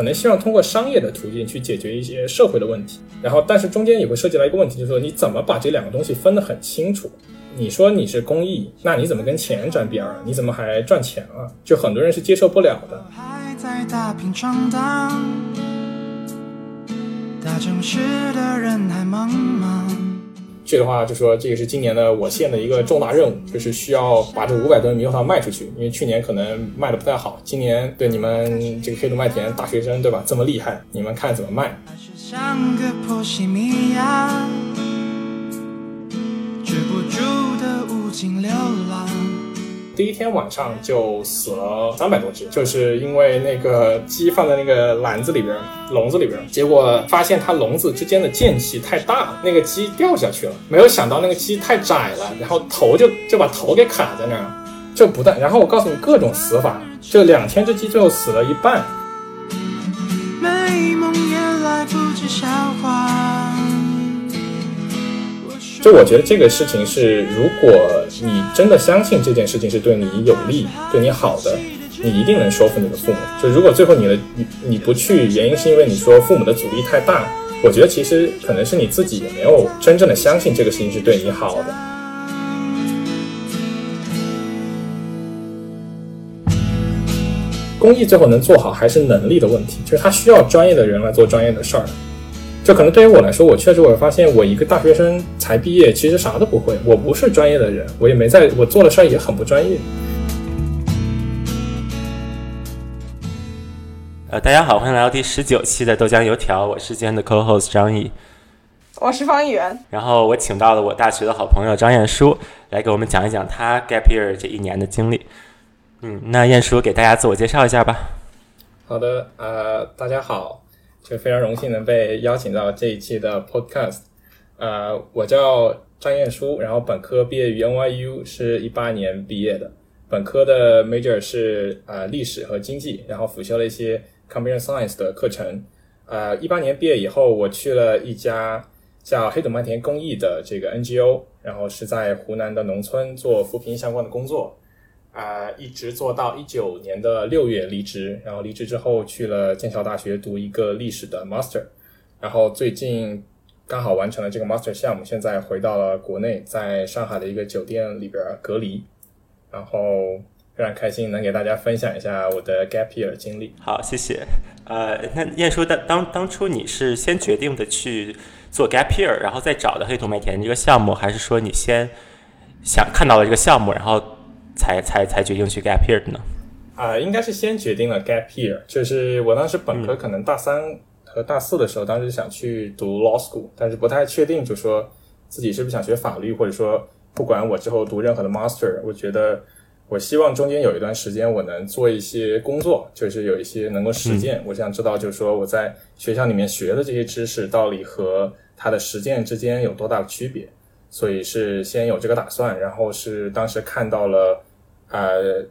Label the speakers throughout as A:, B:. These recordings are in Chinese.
A: 可能希望通过商业的途径去解决一些社会的问题。然后，但是中间也会涉及到一个问题，就是说你怎么把这两个东西分得很清楚？你说你是公益，那你怎么跟钱沾边儿？你怎么还赚钱了？就很多人是接受不了的。
B: 还在大屏闯荡，大城市的人海茫茫。
A: 去的话就说，这个是今年的我县的一个重大任务，就是需要把这五百吨猕猴桃卖出去。因为去年可能卖的不太好，今年对你们这个黑土麦田大学生对吧，这么厉害，你们看怎么卖？
B: 止不住的无尽流浪。
A: 第一天晚上就死了三百多只，就是因为那个鸡放在那个篮子里边、笼子里边，结果发现它笼子之间的间隙太大，那个鸡掉下去了。没有想到那个鸡太窄了，然后头就就把头给卡在那儿了，就不但。然后我告诉你各种死法，就两千只鸡最后死了一半。
B: 美梦也来不及消化。
A: 就我觉得这个事情是，如果你真的相信这件事情是对你有利、对你好的，你一定能说服你的父母。就如果最后你的你你不去，原因是因为你说父母的阻力太大，我觉得其实可能是你自己也没有真正的相信这个事情是对你好的。公益最后能做好还是能力的问题，就是他需要专业的人来做专业的事儿。就可能对于我来说，我确实我发现我一个大学生才毕业，其实啥都不会。我不是专业的人，我也没在，我做的事儿也很不专业。
C: 呃，大家好，欢迎来到第十九期的豆浆油条，我是今天的 co-host 张毅。
D: 我是方议员。
C: 然后我请到了我大学的好朋友张彦书来给我们讲一讲他 gap year 这一年的经历。嗯，那燕叔给大家自我介绍一下吧。
A: 好的，呃，大家好，就非常荣幸能被邀请到这一期的 podcast。呃，我叫张彦书，然后本科毕业于 NYU，是一八年毕业的。本科的 major 是呃历史和经济，然后辅修了一些 computer science 的课程。呃，一八年毕业以后，我去了一家叫黑土麦田公益的这个 NGO，然后是在湖南的农村做扶贫相关的工作。啊、一直做到一九年的六月离职，然后离职之后去了剑桥大学读一个历史的 master，然后最近刚好完成了这个 master 项目，现在回到了国内，在上海的一个酒店里边隔离，然后非常开心能给大家分享一下我的 gap year 经历。
C: 好，谢谢。呃，那彦书当当当初你是先决定的去做 gap year，然后再找的黑土麦田这个项目，还是说你先想看到了这个项目，然后才才才决定去 gap year 的呢？
A: 啊、应该是先决定了 gap year，就是我当时本科可能大三和大四的时候，当时想去读 law school，但是不太确定，就说自己是不是想学法律，或者说不管我之后读任何的 master，我觉得我希望中间有一段时间我能做一些工作，就是有一些能够实践。我想知道，就是说我在学校里面学的这些知识，到底和它的实践之间有多大的区别。所以是先有这个打算，然后是当时看到了呃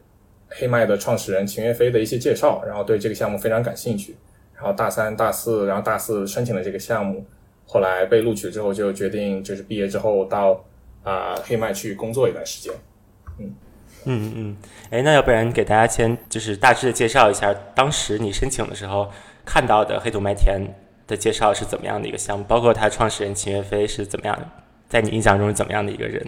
A: 黑麦的创始人秦岳飞的一些介绍，然后对这个项目非常感兴趣。然后大三、大四，然后大四申请了这个项目，后来被录取之后，就决定就是毕业之后到啊、黑麦去工作一段时间。
C: 嗯嗯嗯，哎，那要不然给大家先就是大致介绍一下，当时你申请的时候看到的黑土麦田的介绍是怎么样的一个项目，包括它创始人秦岳飞是怎么样的，在你印象中是怎么样的一个人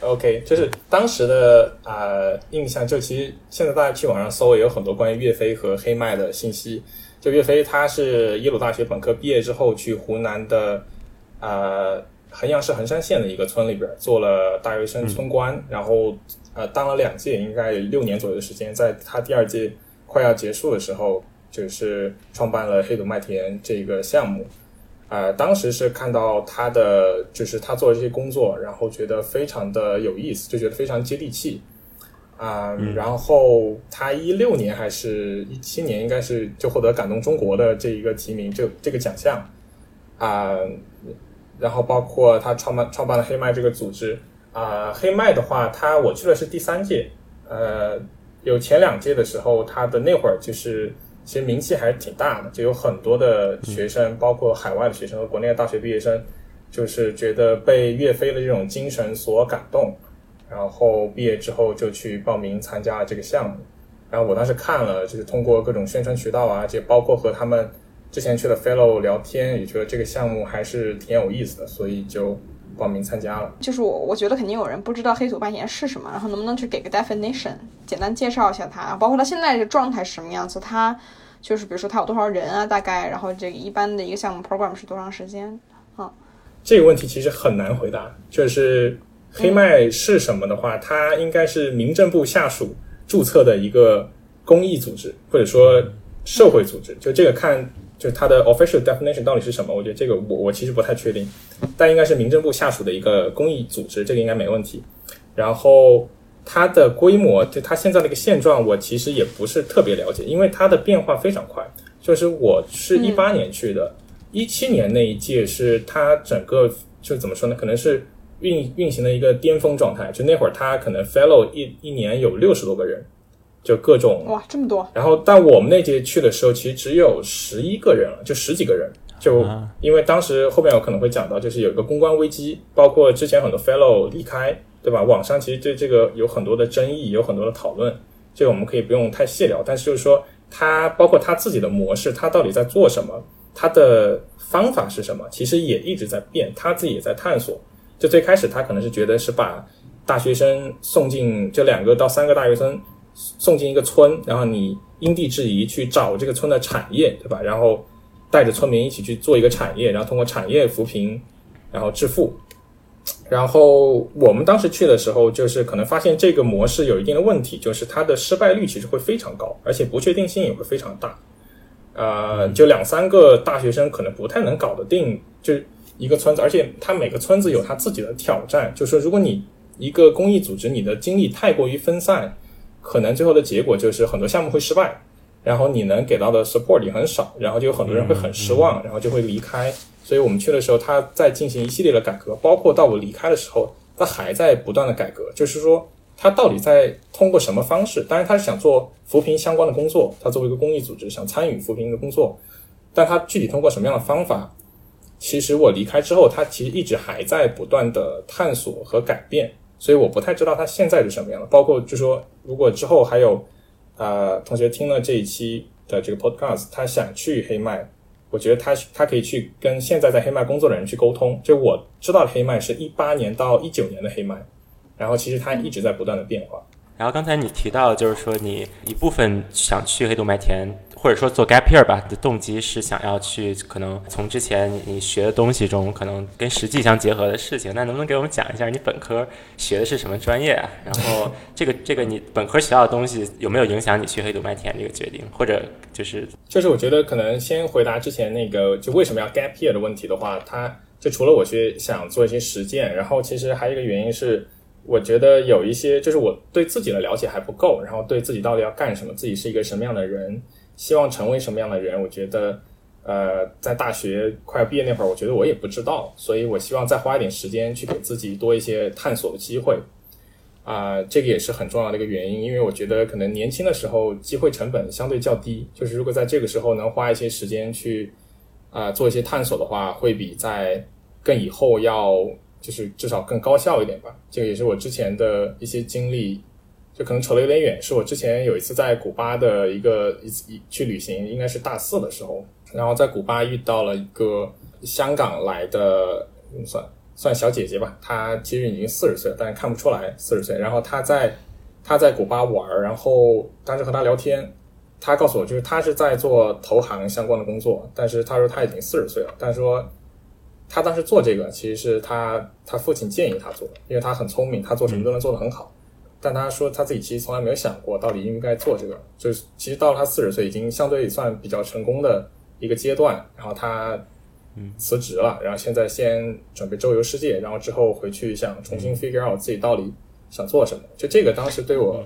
A: ？OK，就是当时的呃印象，就其实现在大家去网上搜也有很多关于岳飞和黑麦的信息。就岳飞他是耶鲁大学本科毕业之后去湖南的呃衡阳市衡山县的一个村里边做了大学生村官，然后呃当了两届，应该有六年左右的时间。在他第二届快要结束的时候，就是创办了黑土麦田这个项目。呃，当时是看到他的，就是他做的这些工作，然后觉得非常的有意思，就觉得非常接地气。啊、然后他一六年还是一七年，应该是就获得感动中国的这一个提名，就这个奖项。啊、然后包括他创办创办了黑麦这个组织。啊、黑麦的话，他我去的是第三届，呃，有前两届的时候，他的那会儿就是其实名气还是挺大的，就有很多的学生，包括海外的学生和国内的大学毕业生，就是觉得被岳飞的这种精神所感动，然后毕业之后就去报名参加了这个项目。然后我当时看了，就是通过各种宣传渠道啊，就包括和他们之前去的 fellow 聊天，也觉得这个项目还是挺有意思的，所以就报名参加了。
D: 就是我，我觉得肯定有人不知道黑土半年是什么，然后能不能去给个 definition，简单介绍一下它，包括它现在这状态是什么样子，它就是比如说它有多少人啊，大概，然后这个一般的一个项目 program 是多长时间啊？
A: 这个问题其实很难回答，就是黑麦是什么的话，它应该是民政部下属注册的一个公益组织，或者说社会组织。就这个看，就是它的 official definition 到底是什么？我觉得这个我我其实不太确定，但应该是民政部下属的一个公益组织，这个应该没问题。然后它的规模，就它现在的一个现状，我其实也不是特别了解，因为它的变化非常快。就是我是一八年去的。一七年那一届是它整个就怎么说呢？可能是运运行的一个巅峰状态。就那会儿，它可能 fellow 一一年有六十多个人，就各种
D: 哇这么多。
A: 然后，但我们那届去的时候，其实只有十一个人了，就十几个人。就因为当时后面我可能会讲到，就是有一个公关危机，包括之前很多 fellow 离开，对吧？网上其实对这个有很多的争议，有很多的讨论。这个我们可以不用太细聊。但是就是说，他包括他自己的模式，他到底在做什么？他的方法是什么？其实也一直在变，他自己也在探索。就最开始他可能是觉得是把大学生送进这两个到三个大学生送进一个村，然后你因地制宜去找这个村的产业，对吧？然后带着村民一起去做一个产业，然后通过产业扶贫，然后致富。然后我们当时去的时候，就是可能发现这个模式有一定的问题，就是它的失败率其实会非常高，而且不确定性也会非常大。呃，就两三个大学生可能不太能搞得定，就一个村子，而且它每个村子有它自己的挑战。就是说，如果你一个公益组织，你的精力太过于分散，可能最后的结果就是很多项目会失败，然后你能给到的 support 也很少，然后就有很多人会很失望，然后就会离开。所以我们去的时候，他在进行一系列的改革，包括到我离开的时候，他还在不断的改革，就是说。他到底在通过什么方式？当然，他是想做扶贫相关的工作。他作为一个公益组织，想参与扶贫的工作。但他具体通过什么样的方法？其实我离开之后，他其实一直还在不断的探索和改变。所以我不太知道他现在是什么样的。包括就说，如果之后还有呃同学听了这一期的这个 podcast，他想去黑麦，我觉得他他可以去跟现在在黑麦工作的人去沟通。就我知道的黑麦是一八年到一九年的黑麦。然后其实它一直在不断的变化。
C: 然后刚才你提到，就是说你一部分想去黑土麦田，或者说做 gap year 吧，的动机是想要去可能从之前你学的东西中，可能跟实际相结合的事情。那能不能给我们讲一下你本科学的是什么专业啊？然后这个这个你本科学到的东西有没有影响你去黑土麦田这个决定？或者就是
A: 就是我觉得可能先回答之前那个就为什么要 gap year 的问题的话，它就除了我去想做一些实践，然后其实还有一个原因是。我觉得有一些，就是我对自己的了解还不够，然后对自己到底要干什么，自己是一个什么样的人，希望成为什么样的人，我觉得，呃，在大学快要毕业那会儿，我觉得我也不知道，所以我希望再花一点时间去给自己多一些探索的机会，啊，这个也是很重要的一个原因，因为我觉得可能年轻的时候机会成本相对较低，就是如果在这个时候能花一些时间去啊做一些探索的话，会比在更以后要。就是至少更高效一点吧，这个也是我之前的一些经历，就可能扯得有点远。是我之前有一次在古巴的一个一次一去旅行，应该是大四的时候，然后在古巴遇到了一个香港来的算算小姐姐吧，她其实已经四十岁了，但是看不出来四十岁。然后她在她在古巴玩，然后当时和她聊天，她告诉我就是她是在做投行相关的工作，但是她说她已经四十岁了，但是说。他当时做这个，其实是他他父亲建议他做的，因为他很聪明，他做什么都能做得很好。但他说他自己其实从来没有想过到底应该做这个，就是其实到了他四十岁，已经相对算比较成功的一个阶段。然后他辞职了，然后现在先准备周游世界，然后之后回去想重新 figure out 自己到底想做什么。就这个当时对我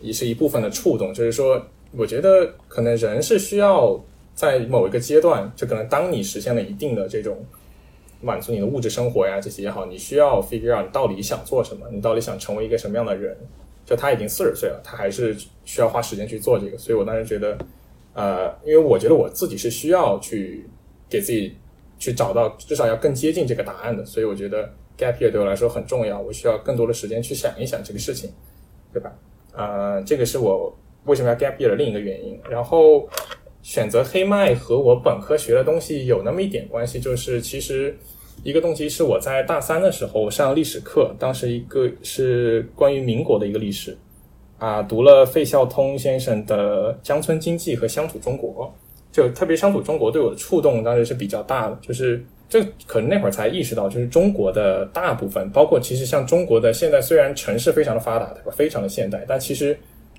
A: 也是一部分的触动，就是说我觉得可能人是需要在某一个阶段，就可能当你实现了一定的这种。满足你的物质生活呀，这些也好，你需要 figure out 你到底想做什么，你到底想成为一个什么样的人。就他已经四十岁了，他还是需要花时间去做这个。所以我当时觉得，呃，因为我觉得我自己是需要去给自己去找到至少要更接近这个答案的。所以我觉得 gap year 对我来说很重要，我需要更多的时间去想一想这个事情，对吧？呃，这个是我为什么要 gap year 的另一个原因。然后选择黑麦和我本科学的东西有那么一点关系，就是其实一个动机是我在大三的时候上历史课，当时一个是关于民国的一个历史啊，读了费孝通先生的《乡村经济和乡土中国》，就特别乡土中国对我的触动当时是比较大的，就是。这可能那会儿才意识到，就是中国的大部分，包括其实像中国的现在，虽然城市非常的发达，对吧？非常的现代，但其实，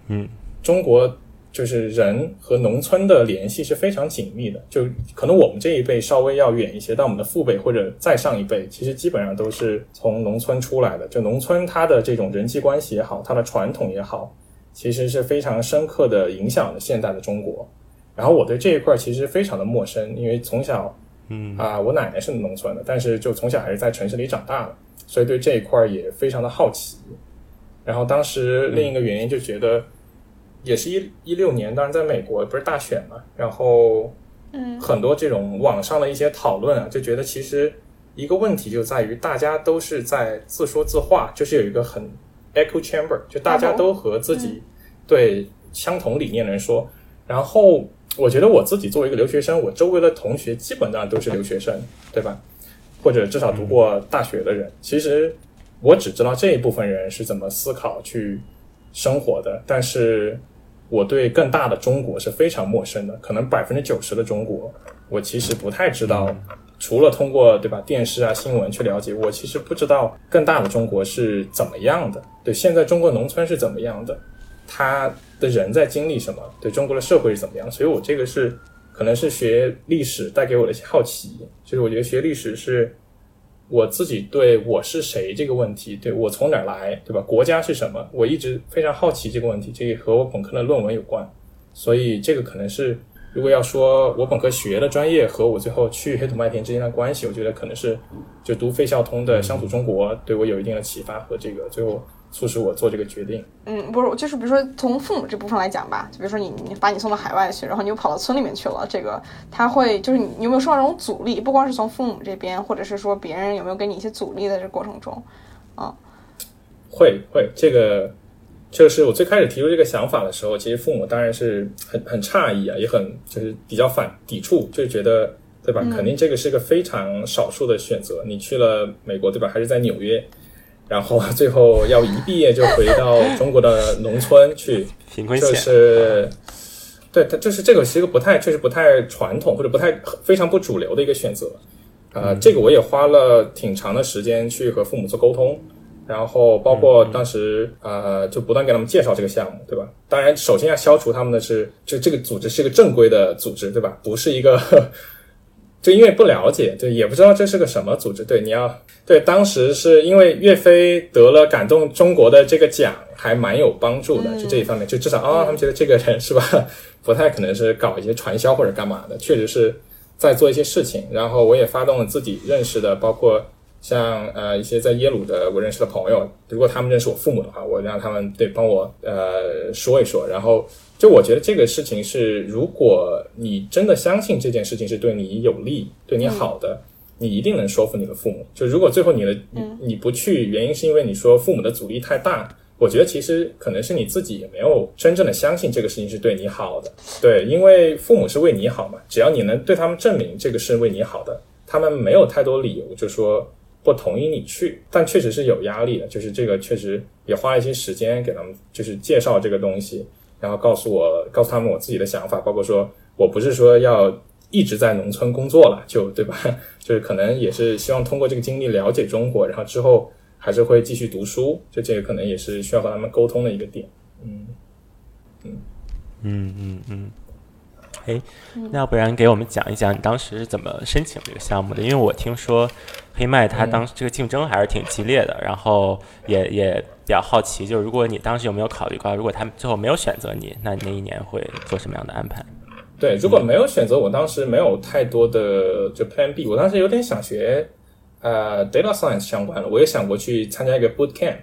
C: 嗯，
A: 中国就是人和农村的联系是非常紧密的。就可能我们这一辈稍微要远一些，但我们的父辈或者再上一辈，其实基本上都是从农村出来的。就农村它的这种人际关系也好，它的传统也好，其实是非常深刻的影响了现代的中国。然后我对这一块其实非常的陌生，因为从小。
C: 嗯
A: 啊，我奶奶是农村的，但是就从小还是在城市里长大的，所以对这一块也非常的好奇。然后当时另一个原因就觉得，也是一一六年，当然在美国不是大选嘛，然后
D: 嗯
A: 很多这种网上的一些讨论啊，就觉得其实一个问题就在于大家都是在自说自话，就是有一个很 echo chamber，就大家都和自己对相同理念的人说，然后。我觉得我自己作为一个留学生，我周围的同学基本上都是留学生，对吧？或者至少读过大学的人。其实我只知道这一部分人是怎么思考、去生活的，但是我对更大的中国是非常陌生的。可能百分之九十的中国，我其实不太知道。除了通过对吧电视啊新闻去了解，我其实不知道更大的中国是怎么样的。对，现在中国农村是怎么样的？他的人在经历什么？对中国的社会是怎么样？所以我这个是可能是学历史带给我的一些好奇。就是我觉得学历史是我自己对我是谁这个问题，对我从哪儿来，对吧？国家是什么？我一直非常好奇这个问题，这个和我本科的论文有关。所以这个可能是如果要说我本科学的专业和我最后去黑土麦田之间的关系，我觉得可能是就读费孝通的乡土中国对我有一定的启发和这个最后。促使我做这个决定。
D: 嗯，不是，就是比如说从父母这部分来讲吧，就比如说你你把你送到海外去，然后你又跑到村里面去了，这个他会就是你有没有受到这种阻力？不光是从父母这边，或者是说别人有没有给你一些阻力在这过程中？啊，
A: 会会，这个就是我最开始提出这个想法的时候，其实父母当然是很很诧异啊，也很就是比较反抵触，就觉得对吧？肯定这个是个非常少数的选择。你去了美国对吧？还是在纽约？然后最后要一毕业就回到中国的农村去，就是对他就是这个是一个不太确实不太传统或者不太非常不主流的一个选择，呃，这个我也花了挺长的时间去和父母做沟通，然后包括当时呃就不断给他们介绍这个项目，对吧？当然首先要消除他们的是，就这个组织是一个正规的组织，对吧？不是一个。就因为不了解，对，也不知道这是个什么组织。对，你要对，当时是因为岳飞得了感动中国的这个奖，还蛮有帮助的。就这一方面，就至少啊，他们觉得这个人是吧，不太可能是搞一些传销或者干嘛的，确实是在做一些事情。然后我也发动了自己认识的，包括像呃一些在耶鲁的我认识的朋友，如果他们认识我父母的话，我让他们对帮我呃说一说，然后。就我觉得这个事情是，如果你真的相信这件事情是对你有利、对你好的，你一定能说服你的父母。就如果最后你的你你不去，原因是因为你说父母的阻力太大，我觉得其实可能是你自己也没有真正的相信这个事情是对你好的。对，因为父母是为你好嘛，只要你能对他们证明这个是为你好的，他们没有太多理由就说不同意你去。但确实是有压力的，就是这个确实也花了一些时间给他们就是介绍这个东西。然后告诉我，告诉他们我自己的想法，包括说我不是说要一直在农村工作了，就对吧？就是可能也是希望通过这个经历了解中国，然后之后还是会继续读书，就这个可能也是需要和他们沟通的一个点。嗯
C: 嗯嗯嗯嗯。哎，那要不然给我们讲一讲你当时是怎么申请这个项目的？因为我听说黑麦它当时这个竞争还是挺激烈的，然后也也。比较好奇，就是如果你当时有没有考虑过，如果他们最后没有选择你，那你那一年会做什么样的安排？
A: 对，如果没有选择，我当时没有太多的就 Plan B。我当时有点想学呃 Data Science 相关的，我也想过去参加一个 Boot Camp，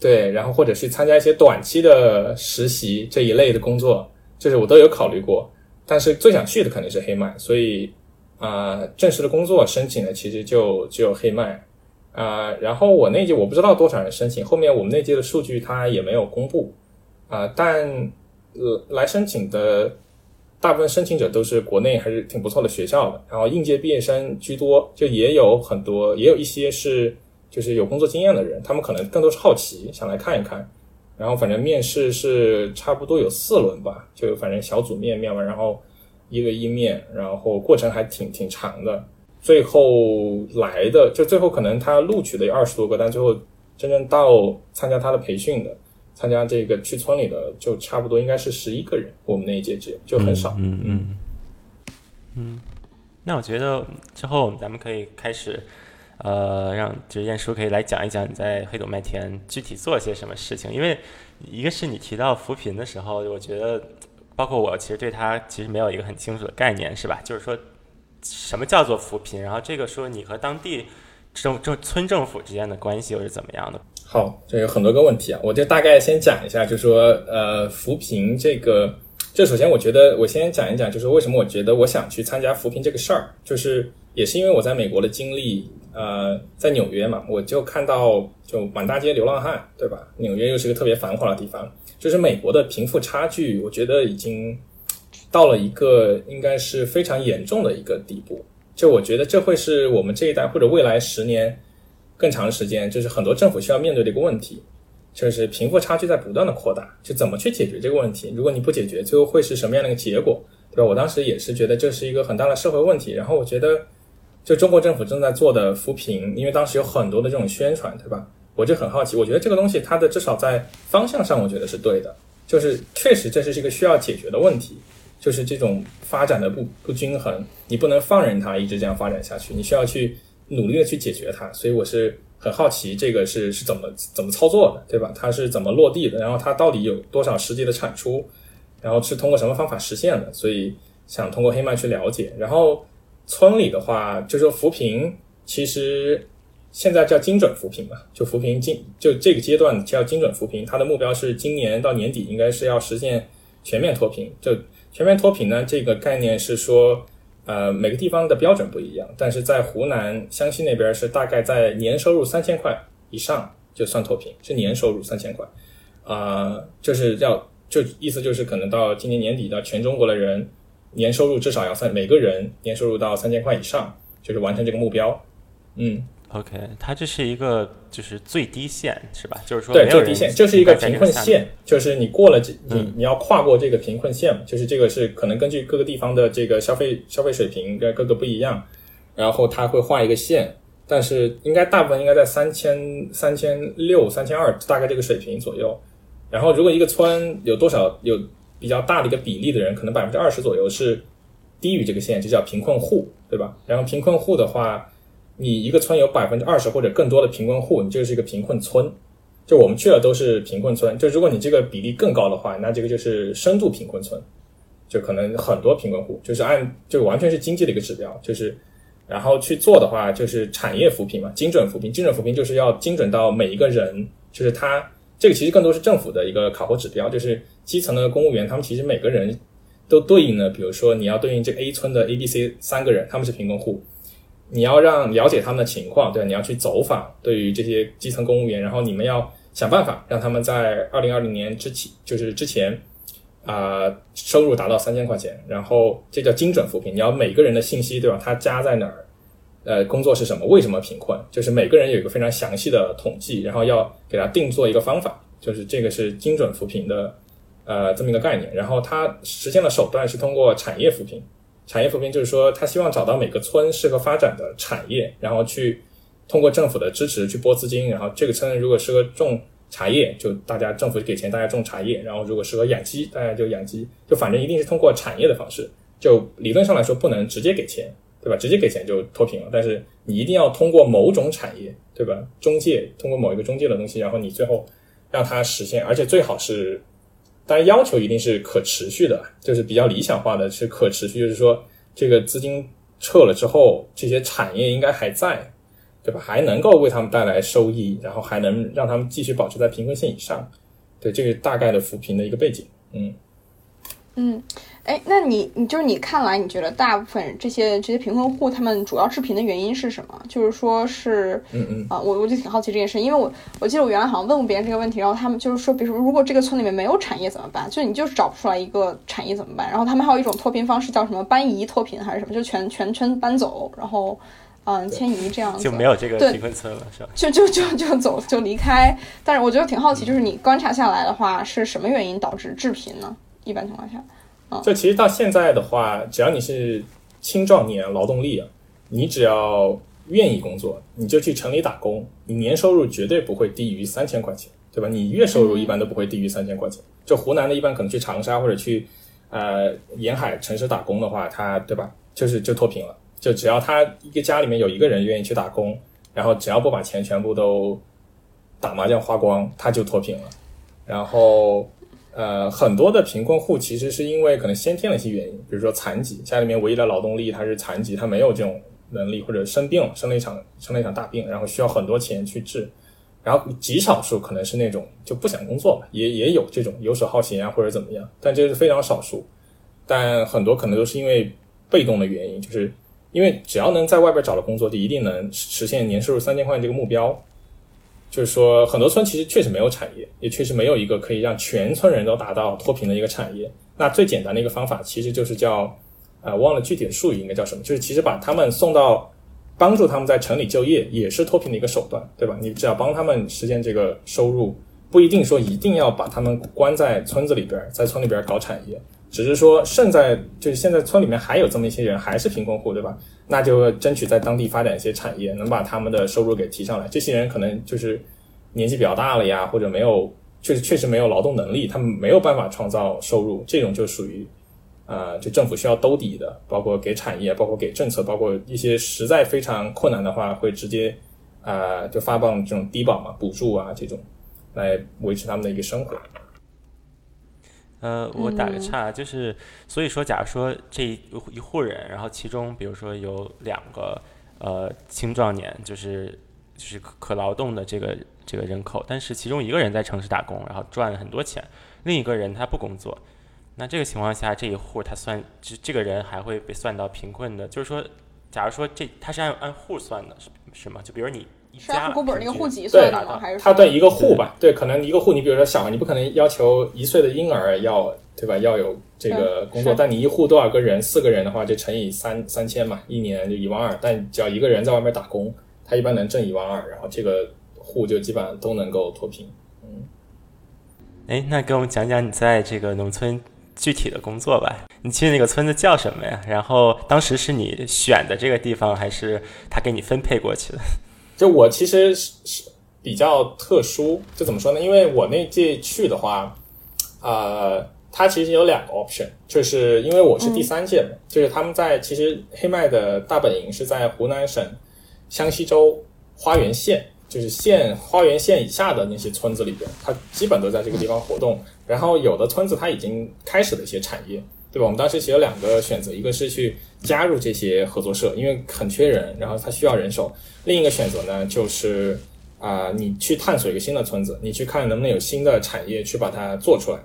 A: 对，然后或者去参加一些短期的实习这一类的工作，就是我都有考虑过。但是最想去的肯定是黑麦，所以啊，正式的工作申请的其实就只有黑麦。啊，然后我那届我不知道多少人申请，后面我们那届的数据它也没有公布，啊，但呃来申请的大部分申请者都是国内还是挺不错的学校的，然后应届毕业生居多，就也有很多，也有一些是就是有工作经验的人，他们可能更多是好奇想来看一看。然后反正面试是差不多有四轮吧，就反正小组面面完，然后一个一面，然后过程还挺挺长的。最后来的就最后可能他录取的有二十多个，但最后真正到参加他的培训的，参加这个去村里的就差不多应该是十一个人，我们那一届只有就很少。
C: 嗯嗯嗯。那我觉得之后咱们可以开始，呃，让就是燕叔可以来讲一讲你在黑土麦田具体做些什么事情。因为一个是你提到扶贫的时候，我觉得包括我其实对他其实没有一个很清楚的概念，是吧？就是说什么叫做扶贫，然后这个说你和当地政政村政府之间的关系又是怎么样的？
A: 好，这有很多个问题啊，我就大概先讲一下，就说呃，扶贫这个，就首先我觉得我先讲一讲，就是为什么我觉得我想去参加扶贫这个事儿，就是也是因为我在美国的经历，呃，在纽约嘛，我就看到就满大街流浪汉，对吧？纽约又是个特别繁华的地方，就是美国的贫富差距，我觉得已经到了一个应该是非常严重的一个地步，就我觉得这会是我们这一代或者未来十年。更长时间，就是很多政府需要面对的一个问题，就是贫富差距在不断的扩大，就怎么去解决这个问题？如果你不解决，最后会是什么样的一个结果，对吧？我当时也是觉得这是一个很大的社会问题。然后我觉得，就中国政府正在做的扶贫，因为当时有很多的这种宣传，对吧？我就很好奇，我觉得这个东西它的至少在方向上，我觉得是对的，就是确实这是一个需要解决的问题，就是这种发展的不不均衡，你不能放任它一直这样发展下去，你需要去。努力的去解决它，所以我是很好奇这个是是怎么怎么操作的，对吧？它是怎么落地的？然后它到底有多少实际的产出？然后是通过什么方法实现的？所以想通过黑麦去了解。然后村里的话，就说扶贫，其实现在叫精准扶贫嘛，就扶贫精就这个阶段叫精准扶贫，它的目标是今年到年底应该是要实现全面脱贫。就全面脱贫呢，这个概念是说。呃，每个地方的标准不一样，但是在湖南湘西那边是大概在年收入三千块以上就算脱贫，是年收入三千块，啊，就是要就意思就是可能到今年年底到全中国的人 年收入至少要三每个人年收入到三千块以上，就是完成这个目标，嗯。
C: OK，它这是一个就是最低线是吧？就是说
A: 对最低线就是一个贫困线，就是你过了这你你要跨过这个贫困线嘛？就是这个是可能根据各个地方的这个消费消费水平跟各个不一样，然后它会画一个线，但是应该大部分应该在三千三千六三千二大概这个水平左右。然后如果一个村有多少有比较大的一个比例的人，可能百分之二十左右是低于这个线，就叫贫困户，对吧？然后贫困户的话。你一个村有百分之二十或者更多的贫困户，你就是一个贫困村。就我们去了都是贫困村。就如果你这个比例更高的话，那这个就是深度贫困村，就可能很多贫困户。就是按就完全是经济的一个指标。就是然后去做的话，就是产业扶贫嘛，精准扶贫。精准扶贫就是要精准到每一个人，就是他这个其实更多是政府的一个考核指标。就是基层的公务员，他们其实每个人都对应的，比如说你要对应这个 A 村的 A、B、C 三个人，他们是贫困户。你要让了解他们的情况，对，你要去走访，对于这些基层公务员，然后你们要想办法让他们在二零二零年之前，就是之前啊，收入达到三千块钱，然后这叫精准扶贫。你要每个人的信息，对吧？他家在哪儿？呃，工作是什么？为什么贫困？就是每个人有一个非常详细的统计，然后要给他定做一个方法，就是这个是精准扶贫的呃这么一个概念。然后它实现的手段是通过产业扶贫。产业扶贫就是说，他希望找到每个村适合发展的产业，然后去通过政府的支持去拨资金，然后这个村如果适合种茶叶，就大家政府给钱大家种茶叶，然后如果适合养鸡，大家就养鸡，就反正一定是通过产业的方式。就理论上来说，不能直接给钱，对吧？直接给钱就脱贫了。但是你一定要通过某种产业，对吧？中介通过某一个中介的东西，然后你最后让它实现，而且最好是。当然，要求一定是可持续的，就是比较理想化的，是可持续，就是说这个资金撤了之后，这些产业应该还在，对吧？还能够为他们带来收益，然后还能让他们继续保持在贫困线以上。对，这个大概的扶贫的一个背景，嗯
D: 嗯，哎，那你你就是你看来，你觉得大部分这些这些贫困户他们主要致贫的原因是什么？就是说是，
A: 嗯嗯
D: 啊、我我就挺好奇这件事，因为我我记得我原来好像问过别人这个问题，然后他们就是说，比如说如果这个村里面没有产业怎么办？就你就是找不出来一个产业怎么办？然后他们还有一种脱贫方式叫什么搬移脱贫还是什么？就全全村搬走，然后嗯迁移这样子，
C: 就没有这个
D: 对
C: 贫困村了，是吧？
D: 就就就就走就离开。但是我觉得挺好奇，就是你观察下来的话，是什么原因导致致贫呢？一般情况下，
A: 就其实到现在的话，只要你是青壮年劳动力，你只要愿意工作，你就去城里打工，你年收入绝对不会低于三千块钱，对吧？你月收入一般都不会低于三千块钱。就湖南的，一般可能去长沙或者去呃沿海城市打工的话，他对吧？就是就脱贫了。就只要他一个家里面有一个人愿意去打工，然后只要不把钱全部都打麻将花光，他就脱贫了。然后呃，很多的贫困户其实是因为可能先天的一些原因，比如说残疾，家里面唯一的劳动力他是残疾，他没有这种能力，或者生病了，生了一场生了一场大病，然后需要很多钱去治。然后极少数可能是那种就不想工作了，也也有这种游手好闲啊或者怎么样，但这是非常少数。但很多可能都是因为被动的原因，就是因为只要能在外边找到工作，就一定能实现年收入三千块这个目标。就是说，很多村其实确实没有产业，也确实没有一个可以让全村人都达到脱贫的一个产业。那最简单的一个方法，其实就是叫，呃，忘了具体的术语应该叫什么，就是其实把他们送到，帮助他们在城里就业，也是脱贫的一个手段，对吧？你只要帮他们实现这个收入，不一定说一定要把他们关在村子里边，在村里边搞产业，只是说剩在就是现在村里面还有这么一些人还是贫困户，对吧？那就争取在当地发展一些产业，能把他们的收入给提上来。这些人可能就是年纪比较大了呀，或者没有，确实确实没有劳动能力，他们没有办法创造收入，这种就属于，呃，就政府需要兜底的，包括给产业，包括给政策，包括一些实在非常困难的话，会直接，呃，就发放这种低保嘛、补助啊这种，来维持他们的一个生活。
C: 呃，我打个岔，就是所以说，假如说这一一户人，然后其中比如说有两个呃青壮年，就是就是可可劳动的这个这个人口，但是其中一个人在城市打工，然后赚了很多钱，另一个人他不工作，那这个情况下，这一户他算这这个人还会被算到贫困的，就是说，假如说这他是按按户算的，是是吗？就比如你一家
D: 户口本那个户籍
A: 对
D: 算的吗？还是
A: 他对一个户吧，对，可能一个户，你比如说小孩，你不可能要求一岁的婴儿要对吧？要有这个工作，但你一户多少个人？四个人的话，就乘以三三千嘛，一年就一万二。但只要一个人在外面打工，他一般能挣一万二，然后这个户就基本上都能够脱贫。
C: 嗯哎，那给我们讲讲你在这个农村具体的工作吧。你去那个村子叫什么呀？然后当时是你选的这个地方，还是他给你分配过去的？
A: 就我其实是是比较特殊，就怎么说呢？因为我那届去的话，呃，它其实有两个 option，就是因为我是第三届嘛，就是他们在其实黑麦的大本营是在湖南省湘西州花园县，就是县花园县以下的那些村子里边，它基本都在这个地方活动。然后有的村子它已经开始了一些产业，对吧？我们当时其实有两个选择，一个是去加入这些合作社，因为很缺人，然后它需要人手；另一个选择呢，就是啊、你去探索一个新的村子，你去看能不能有新的产业去把它做出来。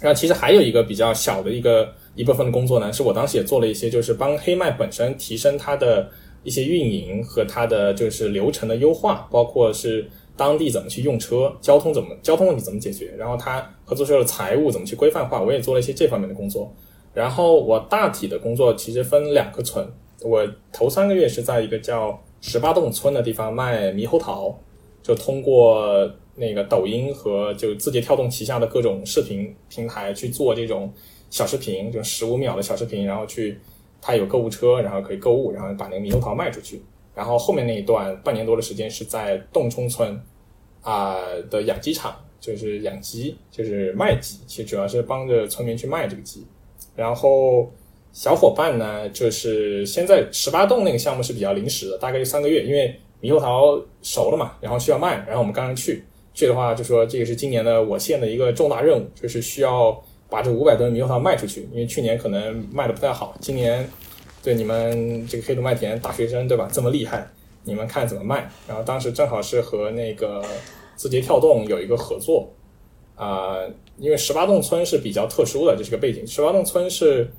A: 然后其实还有一个比较小的一个一部分的工作呢，是我当时也做了一些，就是帮黑麦本身提升它的一些运营和它的就是流程的优化，包括是当地怎么去用车，交通怎么交通问题怎么解决，然后它合作社的财务怎么去规范化，我也做了一些这方面的工作。然后我大体的工作其实分两个村，我头三个月是在一个叫十八洞村的地方卖猕猴桃，就通过那个抖音和就字节跳动旗下的各种视频平台去做这种小视频，就十五秒的小视频，然后去它有购物车，然后可以购物，然后把那个猕猴桃卖出去。然后后面那一段半年多的时间是在洞冲村啊、的养鸡场，就是养鸡，就是卖鸡，其实主要是帮着村民去卖这个鸡。然后小伙伴呢，就是现在十八洞那个项目是比较临时的，大概就三个月，因为猕猴桃熟了嘛，然后需要卖，然后我们刚刚去去的话，就说这个是今年的我县的一个重大任务，就是需要把这五百吨猕猴桃卖出去，因为去年可能卖的不太好，今年对你们这个黑土麦田大学生对吧这么厉害，你们看怎么卖？然后当时正好是和那个字节跳动有一个合作，啊、因为十八洞村是比较特殊的，这是个背景。十八洞村是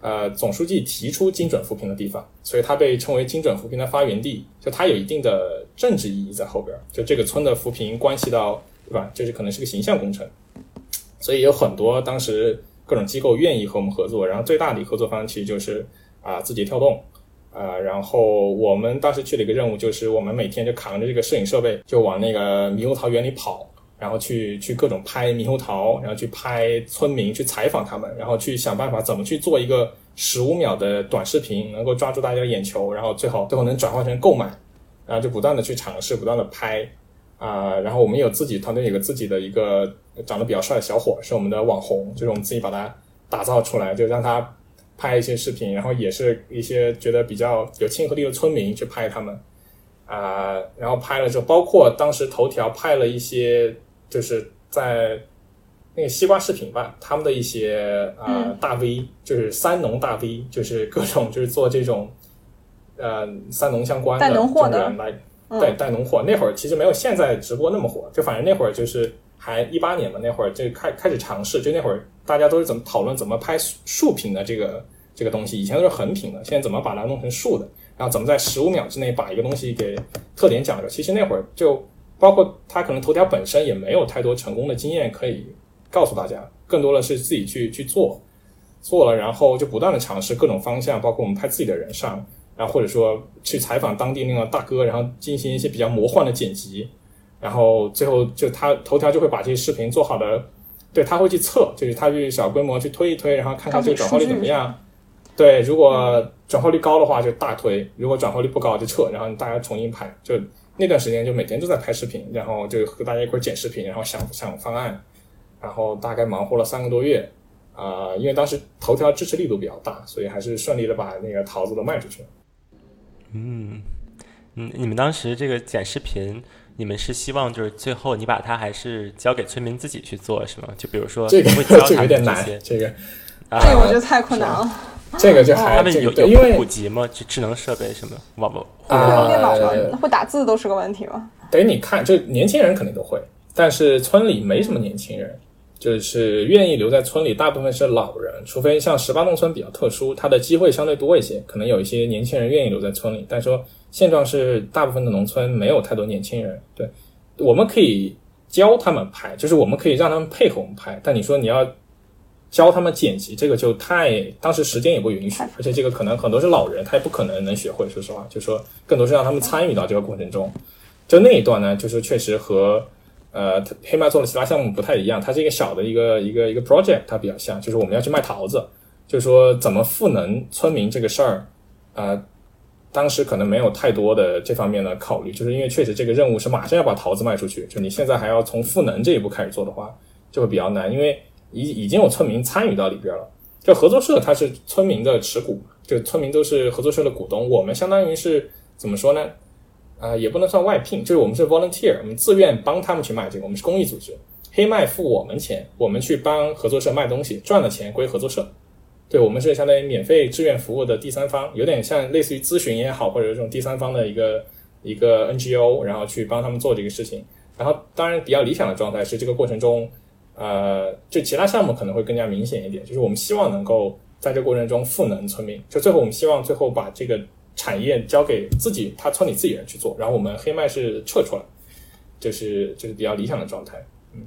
A: 呃总书记提出精准扶贫的地方，所以它被称为精准扶贫的发源地。就它有一定的政治意义在后边。就这个村的扶贫关系到，对吧？就是可能是个形象工程，所以有很多当时各种机构愿意和我们合作。然后最大的一个合作方其实就是啊、字节跳动。啊、然后我们当时去了一个任务，就是我们每天就扛着这个摄影设备，就往那个猕猴桃园里跑，然后去去各种拍猕猴桃，然后去拍村民，去采访他们，然后去想办法怎么去做一个十五秒的短视频，能够抓住大家的眼球，然后最后最后能转化成购买，然后就不断的去尝试，不断的拍。啊、然后我们有自己团队有个自己的一个长得比较帅的小伙，是我们的网红，就是我们自己把他打造出来，就让他拍一些视频，然后也是一些觉得比较有亲和力的村民去拍他们，啊、然后拍了之后，包括当时头条拍了一些，就是在那个西瓜视频吧，他们的一些啊、
D: 嗯。
A: 大 V，就是三农大 V，就是各种就是做这种呃三农相关的
D: 带农货的。
A: 来
D: 嗯。
A: 对，带农货。那会儿其实没有现在直播那么火，就反正那会儿就是还一八年嘛，那会儿就开开始尝试，就那会儿大家都是怎么讨论怎么拍竖竖屏的这个这个东西，以前都是横屏的，现在怎么把它弄成竖的，然后怎么在十五秒之内把一个东西给特点讲出来。其实那会儿就包括他可能头条本身也没有太多成功的经验可以告诉大家，更多的是自己去去做，做了，然后就不断的尝试各种方向，包括我们派自己的人上。然后或者说去采访当地那个大哥，然后进行一些比较魔幻的剪辑，然后最后就他头条就会把这些视频做好的，对他会去测，就是他去小规模去推一推，然后看看这个转化率怎么样。对，如果转化率高的话就大推，如果转化率不高就撤，然后大家重新拍。就那段时间就每天都在拍视频，然后就和大家一块剪视频，然后想想方案，然后大概忙活了三个多月。啊、因为当时头条支持力度比较大，所以还是顺利的把那个桃子都卖出去了。
C: 嗯，你们当时这个剪视频，你们是希望就是最后你把它还是交给村民自己去做是吗？就比如说
A: 这个
C: 你会教
A: 这个有点难
C: 这
A: 个
C: 啊
D: 这个我觉得太困难了。
A: 这个就还
C: 他们有
A: 这个，因
C: 有
A: 为
C: 普及吗？就智能设备什么网网互
D: 对
C: 联网
D: 用电脑
A: 呃
D: 嘛，会打字都是个问题吗。
A: 得你看，就年轻人肯定都会，但是村里没什么年轻人，就是愿意留在村里，大部分是老人，除非像十八洞村比较特殊，它的机会相对多一些，可能有一些年轻人愿意留在村里，但是说现状是大部分的农村没有太多年轻人。对，我们可以教他们拍，就是我们可以让他们配合我们拍，但你说你要教他们剪辑，这个就太当时时间也不允许，而且这个可能很多是老人，他也不可能能学会。说实话，就说更多是让他们参与到这个过程中。就那一段呢，就是确实和呃黑麦做的其他项目不太一样，它是一个小的一个一个一个 project，它比较像，就是我们要去卖桃子，就是说怎么赋能村民这个事儿，呃，当时可能没有太多的这方面的考虑，就是因为确实这个任务是马上要把桃子卖出去，就你现在还要从赋能这一步开始做的话，就会比较难，因为已已经有村民参与到里边了。就合作社它是村民的持股，就村民都是合作社的股东，我们相当于是怎么说呢？啊、也不能算外聘，就是我们是 volunteer，我们自愿帮他们去卖这个，我们是公益组织，黑麦付我们钱，我们去帮合作社卖东西，赚了钱归合作社。对我们是相当于免费志愿服务的第三方，有点像类似于咨询也好，或者这种第三方的一个一个 NGO，然后去帮他们做这个事情。然后当然比较理想的状态是这个过程中，呃，就其他项目可能会更加明显一点，就是我们希望能够在这个过程中赋能村民，就最后我们希望最后把这个产业交给自己他村里自己人去做，然后我们黑麦是撤出来，就是就是比较理想的状态。
D: 嗯，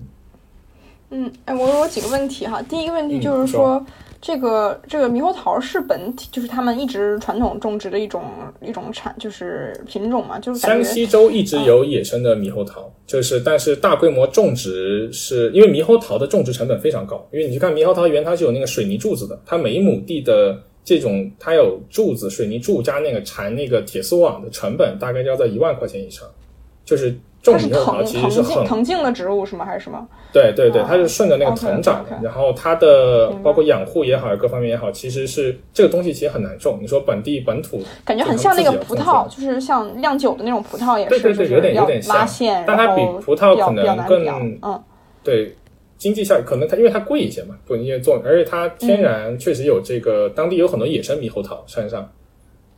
D: 嗯哎，我有几个问题哈。第一个问题
A: 嗯
D: 就是
A: 说
D: 说，这个这个猕猴桃是本体，就是他们一直传统种植的一种一种产，就是品种嘛，就是
A: 山西州一直有野生的猕猴桃，就是但是大规模种植是因为猕猴桃的种植成本非常高，因为你去看猕猴桃园，它是有那个水泥柱子的，它每一亩地的这种它有柱子、水泥柱加那个缠那个铁丝网的成本大概要在一万块钱以上，就是种
D: 它是
A: 猕猴桃
D: 藤藤
A: 其实是很
D: 藤茎的植物是吗？还是什么？
A: 对对对，
D: 哦
A: 它是顺着那个藤长的，然后它的包括养护也好，各方面也好，其实是这个东西其实很难种。你说本地本土，
D: 感觉很像那个葡萄，就是像酿酒的那种葡萄，也是，
A: 对对对有点有点像
D: 拉线，
A: 但它比葡萄可能更
D: 嗯，
A: 对经济效益可能它因为它贵一些嘛，不因为做，而且它天然确实有这个、当地有很多野生猕猴桃山上，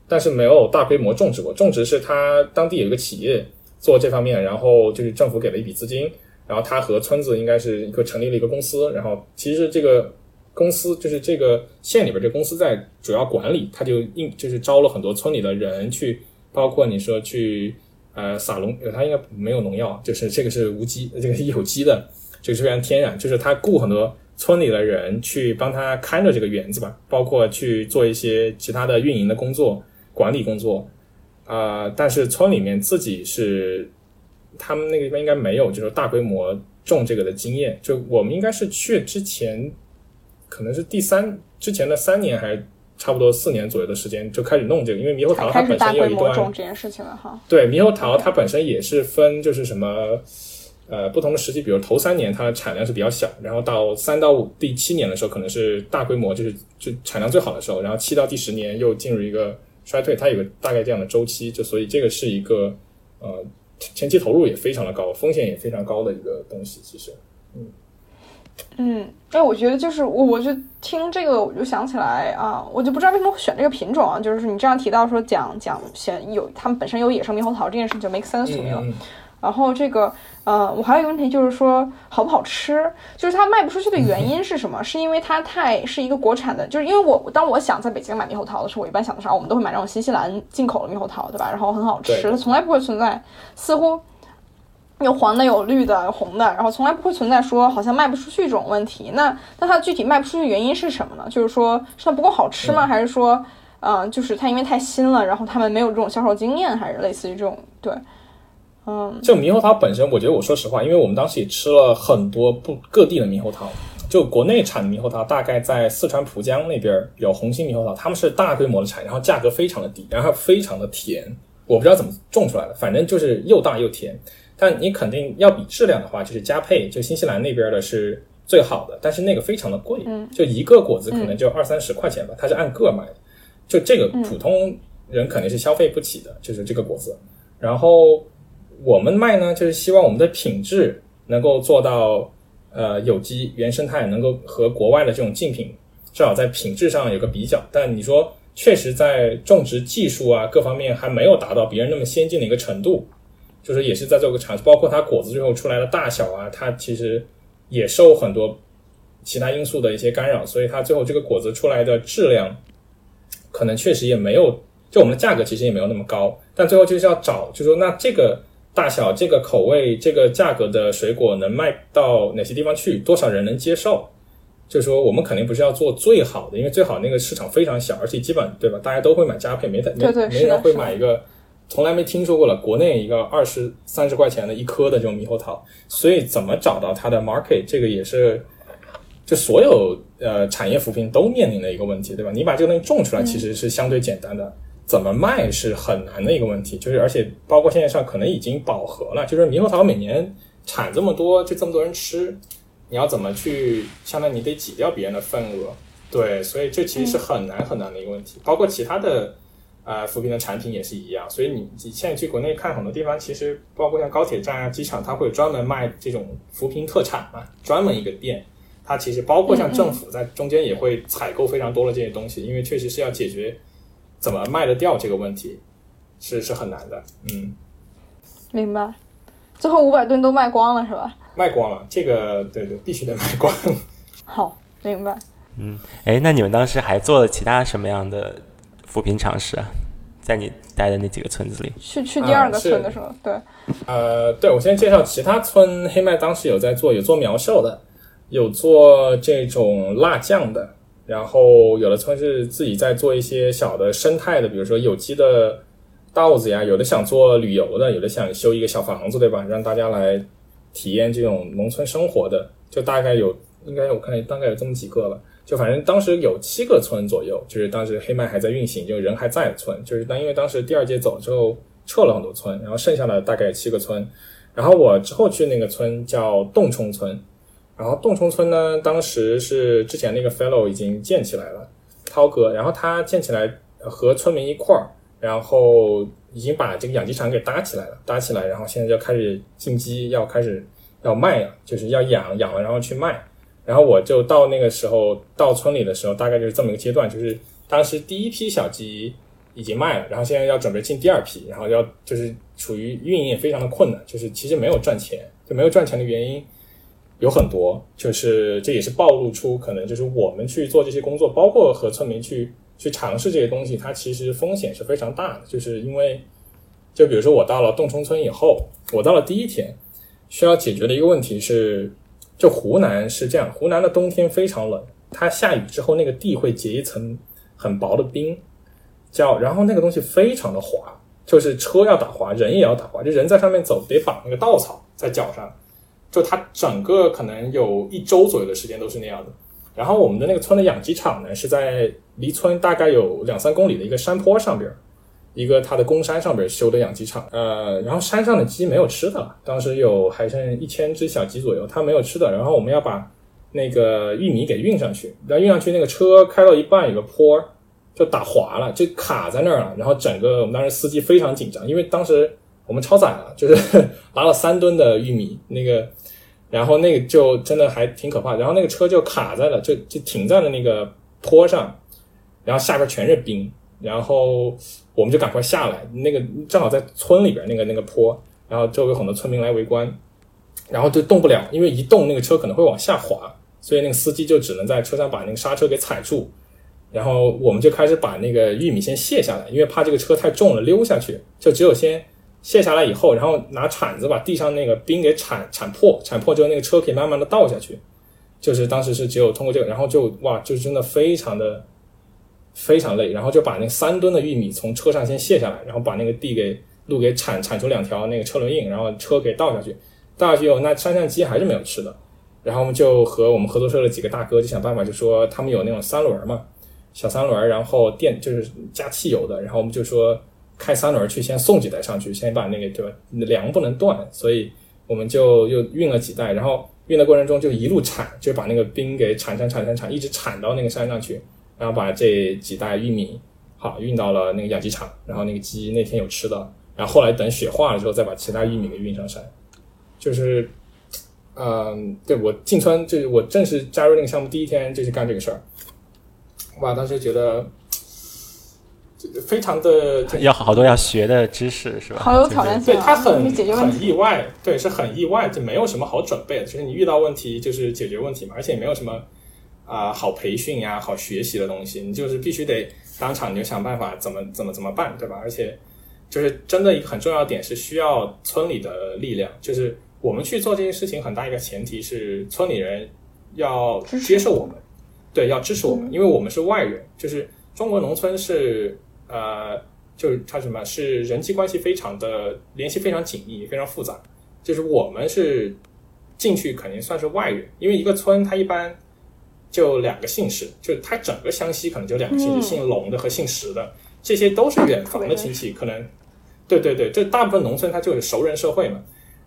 A: 但是没有大规模种植过。种植是它当地有一个企业做这方面，然后就是政府给了一笔资金，然后他和村子应该是一个成立了一个公司，然后其实这个公司就是这个县里边这公司在主要管理，他就应就是招了很多村里的人去，包括你说去呃撒农，他应该没有农药，就是这个是无机，这个是有机的，这个是非常天然，就是他雇很多村里的人去帮他看着这个园子吧，包括去做一些其他的运营的工作、管理工作，啊、但是村里面自己是他们那个地方应该没有，就是大规模种这个的经验。就我们应该是去之前，可能是第三之前的三年还是差不多四年左右的时间就开始弄这个，因为猕猴桃它本身也有一段
D: 规模种这件事情了哈。
A: 对，猕猴桃它本身也是分就是什么，呃，不同的时期，比如头三年它的产量是比较小，然后到三到五第七年的时候可能是大规模，就是就产量最好的时候，然后七到第十年又进入一个衰退，它有个大概这样的周期，就所以这个是一个呃前期投入也非常的高，风险也非常高的一个东西，其实。
D: 嗯，嗯哎，我觉得就是我，我就听这个，我就想起来啊，我就不知道为什么会选这个品种啊。就是你这样提到说讲讲选有他们本身有野生猕猴桃这件事，就 make sense to me 了。
A: 嗯
D: 然后这个，呃，我还有一个问题就是说好不好吃？就是它卖不出去的原因是什么？是因为它太是一个国产的？就是因为我当我想在北京买猕猴桃的时候，我一般想的是啊，我们都会买那种新西兰进口的猕猴桃，对吧？然后很好吃，它从来不会存在，似乎有黄的、有绿的、有红的，然后从来不会存在说好像卖不出去这种问题。那那它具体卖不出去的原因是什么呢？就是说是它不够好吃吗？还是说，嗯、就是它因为太新了，然后他们没有这种销售经验，还是类似于这种对？嗯，
A: 这个猕猴桃本身，我觉得我说实话，因为我们当时也吃了很多不各地的猕猴桃，就国内产的猕猴桃，大概在四川蒲江那边有红心猕猴桃，他们是大规模的产，然后价格非常的低，然后非常的甜，我不知道怎么种出来的，反正就是又大又甜。但你肯定要比质量的话，就是加配，就新西兰那边的是最好的，但是那个非常的贵，就一个果子可能就二三十块钱吧，它是按个卖的，就这个普通人肯定是消费不起的，就是这个果子。然后我们卖呢，就是希望我们的品质能够做到呃有机原生态，能够和国外的这种竞品至少在品质上有个比较。但你说确实在种植技术啊各方面还没有达到别人那么先进的一个程度，就是也是在做个尝试，包括它果子最后出来的大小啊，它其实也受很多其他因素的一些干扰，所以它最后这个果子出来的质量可能确实也没有，就我们的价格其实也没有那么高，但最后就是要找，就说那这个大小、这个口味、这个价格的水果能卖到哪些地方去，多少人能接受？就是说，我们肯定不是要做最好的，因为最好那个市场非常小，而且基本对吧？大家都会买加配，没没
D: 对对
A: 没人会买一个从来没听说过了，国内一个二十三十块钱的一颗的这种猕猴桃，所以怎么找到它的 market，这个也是就所有呃产业扶贫都面临的一个问题，对吧？你把这个东西种出来其实是相对简单的，怎么卖是很难的一个问题，就是而且包括现在上可能已经饱和了，就是猕猴桃每年产这么多，就这么多人吃，你要怎么去，相当于你得挤掉别人的份额，对，所以这其实是很难很难的一个问题，包括其他的。呃，扶贫的产品也是一样，所以你你现在去国内看很多地方，其实包括像高铁站啊、机场，它会专门卖这种扶贫特产嘛，专门一个店。它其实包括像政府在中间也会采购非常多的这些东西，因为确实是要解决怎么卖得掉这个问题，是是很难的。嗯，
D: 明白。最后五百吨都卖光了是吧？
A: 卖光了，这个对对，必须得卖光。
D: 好，明白。
C: 嗯哎，那你们当时还做了其他什么样的扶贫尝试啊？在你待的那几个村子里，
D: 去去第二个村的时候，对，
A: 呃，对我先介绍其他村，黑麦当时有在做，有做苗授的，有做这种辣酱的，然后有的村是自己在做一些小的生态的，比如说有机的稻子呀，有的想做旅游的，有的想修一个小房子，对吧？让大家来体验这种农村生活的，就大概有，应该我看大概有这么几个了。就反正当时有七个村左右，就是当时黑麦还在运行，就人还在的村，就是但因为当时第二届走之后撤了很多村，然后剩下的大概七个村。然后我之后去那个村叫洞冲村，然后洞冲村呢，当时是之前那个 fellow 已经建起来了，涛哥，然后他建起来和村民一块儿，然后已经把这个养鸡场给搭起来了，搭起来，然后现在就开始进鸡，要开始要卖了，就是要养养了，然后去卖。然后我就到那个时候到村里的时候，大概就是这么一个阶段，就是当时第一批小鸡已经卖了，然后现在要准备进第二批，然后要就是处于运营也非常的困难，就是其实没有赚钱，就没有赚钱的原因有很多，就是这也是暴露出可能就是我们去做这些工作，包括和村民去去尝试这些东西，它其实风险是非常大的，就是因为就比如说我到了洞冲村以后，我到了第一天需要解决的一个问题是，就湖南是这样，湖南的冬天非常冷，它下雨之后那个地会结一层很薄的冰。叫，然后那个东西非常的滑，就是车要打滑，人也要打滑，就人在上面走得绑那个稻草在脚上，就它整个可能有一周左右的时间都是那样的。然后我们的那个村的养鸡场呢，是在离村大概有两三公里的一个山坡上边，一个它的公山上边修的养鸡场。呃，然后山上的鸡没有吃的了，当时有还剩一千只小鸡左右，它没有吃的。然后我们要把那个玉米给运上去，然后运上去那个车开到一半有个坡。就打滑了，就卡在那儿了。然后整个我们当时司机非常紧张，因为当时我们超载了，就是 拉了三吨的玉米，那个，然后那个就真的还挺可怕。然后那个车就卡在了，就就停在了那个坡上，然后下边全是冰，然后我们就赶快下来。那个正好在村里边那个那个坡，然后周围很多村民来围观，然后就动不了，因为一动那个车可能会往下滑，所以那个司机就只能在车上把那个刹车给踩住。然后我们就开始把那个玉米先卸下来，因为怕这个车太重了溜下去，就只有先卸下来以后，然后拿铲子把地上那个冰给铲铲破，铲破之后那个车可以慢慢的倒下去。就是当时是只有通过这个，然后就哇，就真的非常的非常累，然后就把那三吨的玉米从车上先卸下来，然后把那个地给路给铲铲出两条那个车轮印，然后车给倒下去，倒下去以后那山上鸡还是没有吃的，然后我们就和我们合作社的几个大哥就想办法，就说他们有那种三轮嘛。小三轮，然后电就是加汽油的，然后我们就说开三轮去，先送几袋上去，先把那个对吧？粮不能断，所以我们就又运了几袋，然后运的过程中就一路铲，就把那个冰给铲铲铲铲铲，一直铲到那个山上去，然后把这几袋玉米好运到了那个养鸡场，然后那个鸡那天有吃的，然后后来等雪化了之后，再把其他玉米给运上山，就是，嗯，对我进村就是我正式加入那个项目第一天就去干这个事儿。哇，当时觉得非常的
C: 要好多要学的知识是吧？
D: 好有挑战
A: 性，对他很很意外，对，是很意外，就没有什么好准备的，就是你遇到问题就是解决问题嘛，而且也没有什么啊好培训呀、好学习的东西，你就是必须得当场你就想办法怎么怎么怎么办，对吧？而且就是真的一个很重要的点是需要村里的力量，就是我们去做这件事情，很大一个前提是村里人要接受我们。对，要支持我们，因为我们是外人。就是中国农村是呃，就是它什么是人际关系非常的联系非常紧密，非常复杂。就是我们是进去肯定算是外人，因为一个村它一般就两个姓氏，就它整个湘西可能就两个姓氏，姓龙的和姓石的，这些都是远房的亲戚。可能对对对，这大部分农村它就是熟人社会嘛。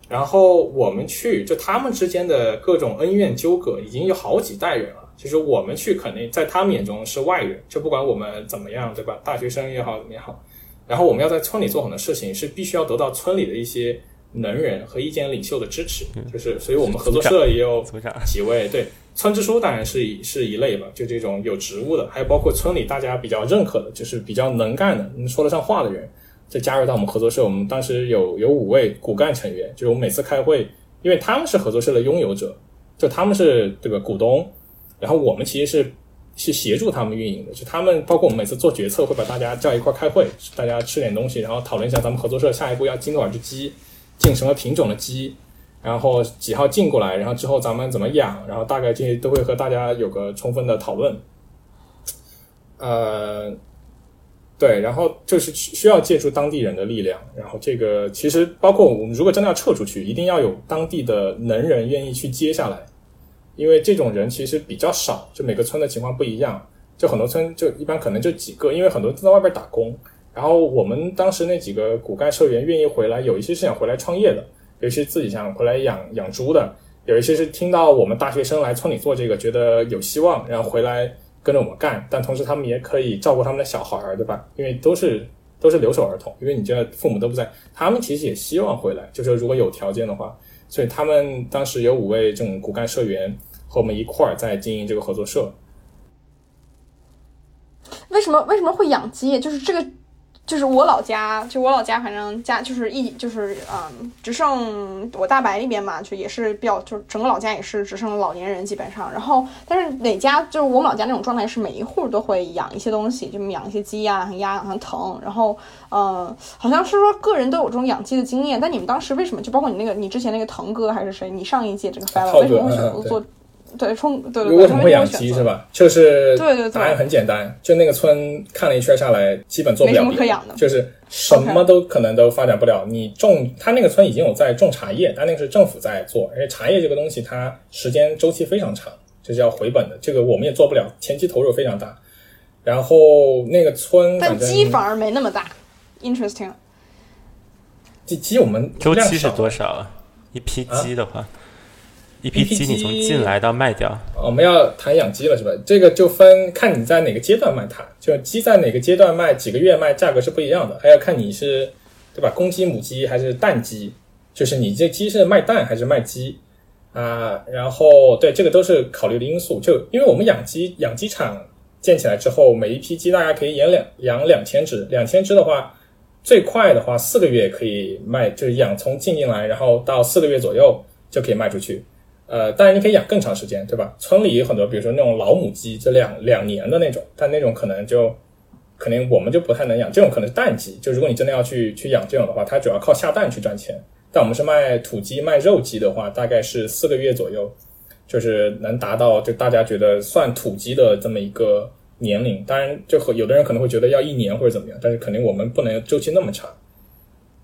A: 然后我们去，就他们之间的各种恩怨纠葛，已经有好几代人了。其实我们去肯定在他们眼中是外人，就不管我们怎么样，对吧？大学生也好，怎么也好。然后我们要在村里做很多事情，是必须要得到村里的一些能人和意见领袖的支持。就是，所以我们合作社也有几位，对，村支书当然是是一类吧，就这种有职务的，还有包括村里大家比较认可的，就是比较能干的、能说得上话的人，再加入到我们合作社。我们当时有有五位骨干成员，就是我们每次开会，因为他们是合作社的拥有者，就他们是这个股东。然后我们其实是是协助他们运营的，就他们包括我们每次做决策会把大家叫一块开会，大家吃点东西，然后讨论一下咱们合作社下一步要进多少只鸡，进什么品种的鸡，然后几号进过来，然后之后咱们怎么养，然后大概这些都会和大家有个充分的讨论。呃，对，然后就是需要借助当地人的力量，然后这个其实包括我们如果真的要撤出去，一定要有当地的能人愿意去接下来。因为这种人其实比较少，就每个村的情况不一样，就很多村就一般可能就几个，因为很多都在外边打工。然后我们当时那几个骨干社员愿意回来，有一些是想回来创业的，有一些自己想回来养养猪的，有一些是听到我们大学生来村里做这个，觉得有希望，然后回来跟着我们干。但同时他们也可以照顾他们的小孩儿，对吧？因为都是都是留守儿童，因为你这父母都不在，他们其实也希望回来，就是如果有条件的话。所以他们当时有五位这种骨干社员。和我们一块儿在经营这个合作社。
D: 为什么为什么会养鸡？就是这个就是我老家，就我老家，反正家就是一就是嗯，只剩我大白那边嘛，就也是比较，就是整个老家也是只剩老年人基本上。然后，但是哪家就是我们老家那种状态是每一户都会养一些东西，就养一些鸡呀、鸭，好像疼。然后，嗯，好像是说个人都有这种养鸡的经验。但你们当时为什么？就包括你那个，你之前那个腾哥还是谁？你上一届这个 fellow 为什么会选择做？对，冲对对对，
A: 为什么会养鸡是吧？就是
D: 对对对，
A: 答案很简单，就那个村看了一圈下来，基本做不了，
D: 没什么可养的，
A: 就是什么都可能都发展不了。你种，他那个村已经有在种茶叶，但那个是政府在做，而且茶叶这个东西它时间周期非常长，就是要回本的，这个我们也做不了，前期投入非常大。然后那个村，
D: 但鸡反而没那么大，interesting。
A: 鸡鸡我们
C: 周期是多少啊？一批鸡的话？一批鸡，你从进来到卖掉，
A: 我们要谈养鸡了是吧？这个就分看你在哪个阶段卖它，就鸡在哪个阶段卖，几个月卖，价格是不一样的。还要看你是，对吧？公鸡、母鸡还是蛋鸡，就是你这鸡是卖蛋还是卖鸡啊？然后对这个都是考虑的因素。就因为我们养鸡，养鸡场建起来之后，每一批鸡大概可以养两养两千只，两千只的话，最快的话四个月可以卖，就是养从进进来，然后到四个月左右就可以卖出去。呃，当然你可以养更长时间，对吧？村里有很多，比如说那种老母鸡，这两两年的那种，但那种可能就，可能我们就不太能养。这种可能是蛋鸡，就如果你真的要去去养这种的话，它主要靠下蛋去赚钱。但我们是卖土鸡、卖肉鸡的话，大概是四个月左右，就是能达到就大家觉得算土鸡的这么一个年龄。当然，就和有的人可能会觉得要一年或者怎么样，但是肯定我们不能周期那么长。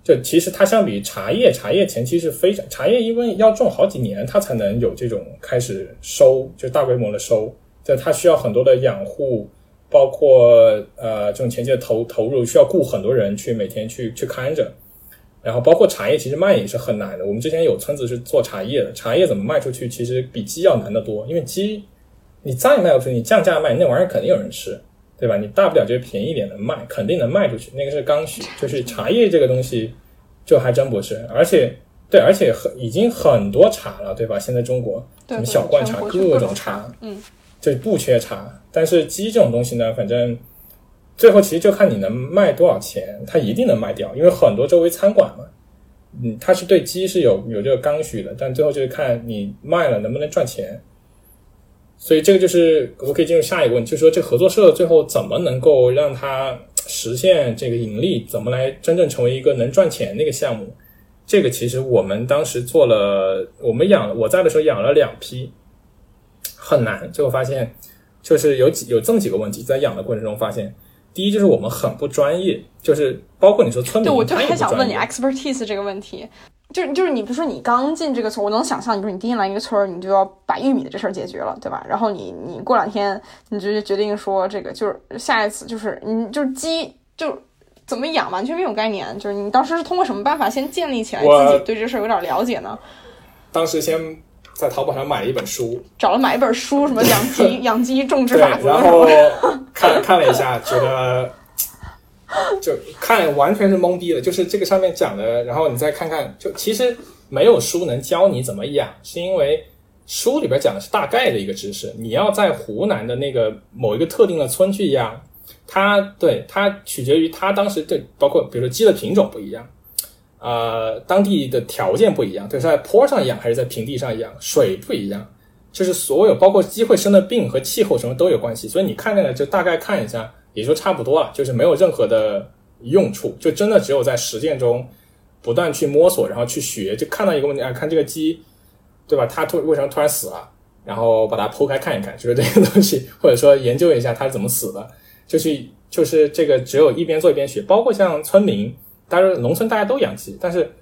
A: 就其实它相比茶叶，茶叶前期是非常茶叶，因为要种好几年，它才能有这种开始收，就大规模的收。就它需要很多的养护，包括呃这种前期的投投入，需要雇很多人去每天去去看着。然后包括茶叶，其实卖也是很难的。我们之前有村子是做茶叶的，茶叶怎么卖出去，其实比鸡要难得多。因为鸡你再卖不出去，你降价卖，那玩意儿肯定有人吃。对吧？你大不了就便宜点的卖，肯定能卖出去。那个是刚需，就是茶叶这个东西，就还真不是。而且，对，而且很已经很多茶了，对吧？现在中国什么小罐茶，各种茶，
D: 嗯，
A: 就不缺茶。但是鸡这种东西呢，反正最后其实就看你能卖多少钱，它一定能卖掉，因为很多周围餐馆嘛，嗯，它是对鸡是有有这个刚需的，但最后就是看你卖了能不能赚钱。所以这个就是我可以进入下一个问题，就是说这合作社最后怎么能够让它实现这个盈利，怎么来真正成为一个能赚钱的一个项目？这个其实我们当时做了，我们养我在的时候养了两批，很难。最后发现就是有几有这么几个问题，在养的过程中发现，第一就是我们很不专业，就是包括你说村民，
D: 对我就很想问你 expertise 这个问题。就是就是你，比如说你刚进这个村，我能想象，你说你第一天来一个村儿，你就要把玉米的这事儿解决了，对吧？然后你你过两天，你就决定说这个就是下一次就是你就是鸡就怎么养，完全没有概念。就是你当时是通过什么办法先建立起来自己对这事儿有点了解呢？
A: 当时先在淘宝上买了一本书，
D: 找了买一本书，什么养鸡 养鸡种植法则，
A: 然后看看了一下，觉得。就看完全是懵逼了，就是这个上面讲的，然后你再看看，就其实没有书能教你怎么养，是因为书里边讲的是大概的一个知识。你要在湖南的那个某一个特定的村去养，它对它取决于它当时对，包括比如说鸡的品种不一样，呃，当地的条件不一样，对，是在坡上养还是在平地上养，水不一样，就是所有包括鸡会生的病和气候什么都有关系，所以你看那个就大概看一下。也就差不多了，就是没有任何的用处，就真的只有在实践中不断去摸索，然后去学，就看到一个问题啊，看这个鸡，对吧？它突为什么突然死了？然后把它剖开看一看，就是这个东西，或者说研究一下它是怎么死的，就是就是这个只有一边做一边学。包括像村民，当然农村大家都养鸡，但是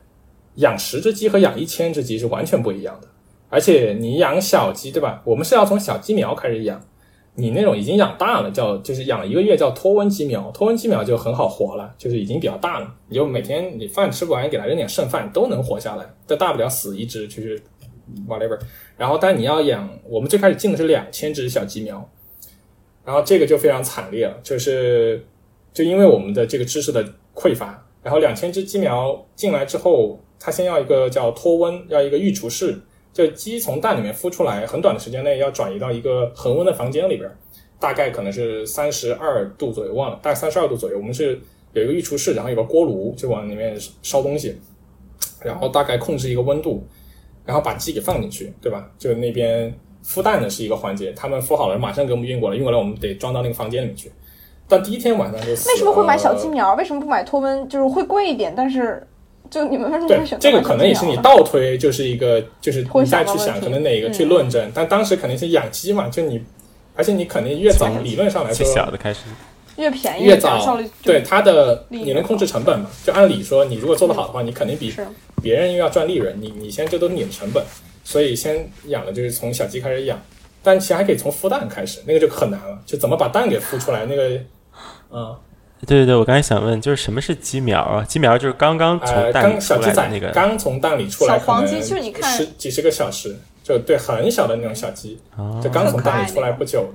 A: 养十只鸡和养一千只鸡是完全不一样的。而且你养小鸡，对吧？我们是要从小鸡苗开始养。你那种已经养大了，叫就是养了一个月叫脱温鸡苗，脱温鸡苗就很好活了，就是已经比较大了，你就每天你饭吃不完你，给它扔点剩饭都能活下来，这大不了死一只就是 whatever。然后，但你要养，我们最开始进的是两千只小鸡苗，然后这个就非常惨烈了，就是就因为我们的这个知识的匮乏，然后两千只鸡苗进来之后，它先要一个叫脱温，要一个育雏室。就鸡从蛋里面孵出来，很短的时间内要转移到一个恒温的房间里边，大概可能是三十二度左右，忘了，大概三十二度左右。我们是有一个预厨室，然后有个锅炉，就往里面烧东西，然后大概控制一个温度，然后把鸡给放进去，对吧？就那边孵蛋的是一个环节，他们孵好了，马上给我们运过来，运过来我们得装到那个房间里面去。但第一天晚上就
D: 为什么会买小鸡苗？为什么不买托温？就是会贵一点，但是就你们为什么
A: 对
D: 会选，择
A: 这个可能也是你倒推，就是一个，就是你再去想，可能哪个去
D: 嗯
A: 论证。但当时肯定是养鸡嘛，就你，而且你肯定越早，理论上来说，
C: 小的开始，
D: 越便宜
A: 越早对它的你能控制成本嘛？就按理说，你如果做得好的话，你肯定比别人又要赚利润，你你先这都是你的成本，所以先养了就是从小鸡开始养，但其实还可以从孵蛋开始，那个就很难了，就怎么把蛋给孵出来，那个，嗯。
C: 对对对，我刚才想问，就是什么是鸡苗啊？鸡苗就是刚刚
A: 呃，
C: 从蛋里
A: 刚小鸡仔
C: 出来的那个，
A: 刚从蛋里出来，
D: 小黄鸡就是你看
A: 十几十个小时，就对很小的那种小鸡，
C: 哦
A: 就刚从蛋里出来不久。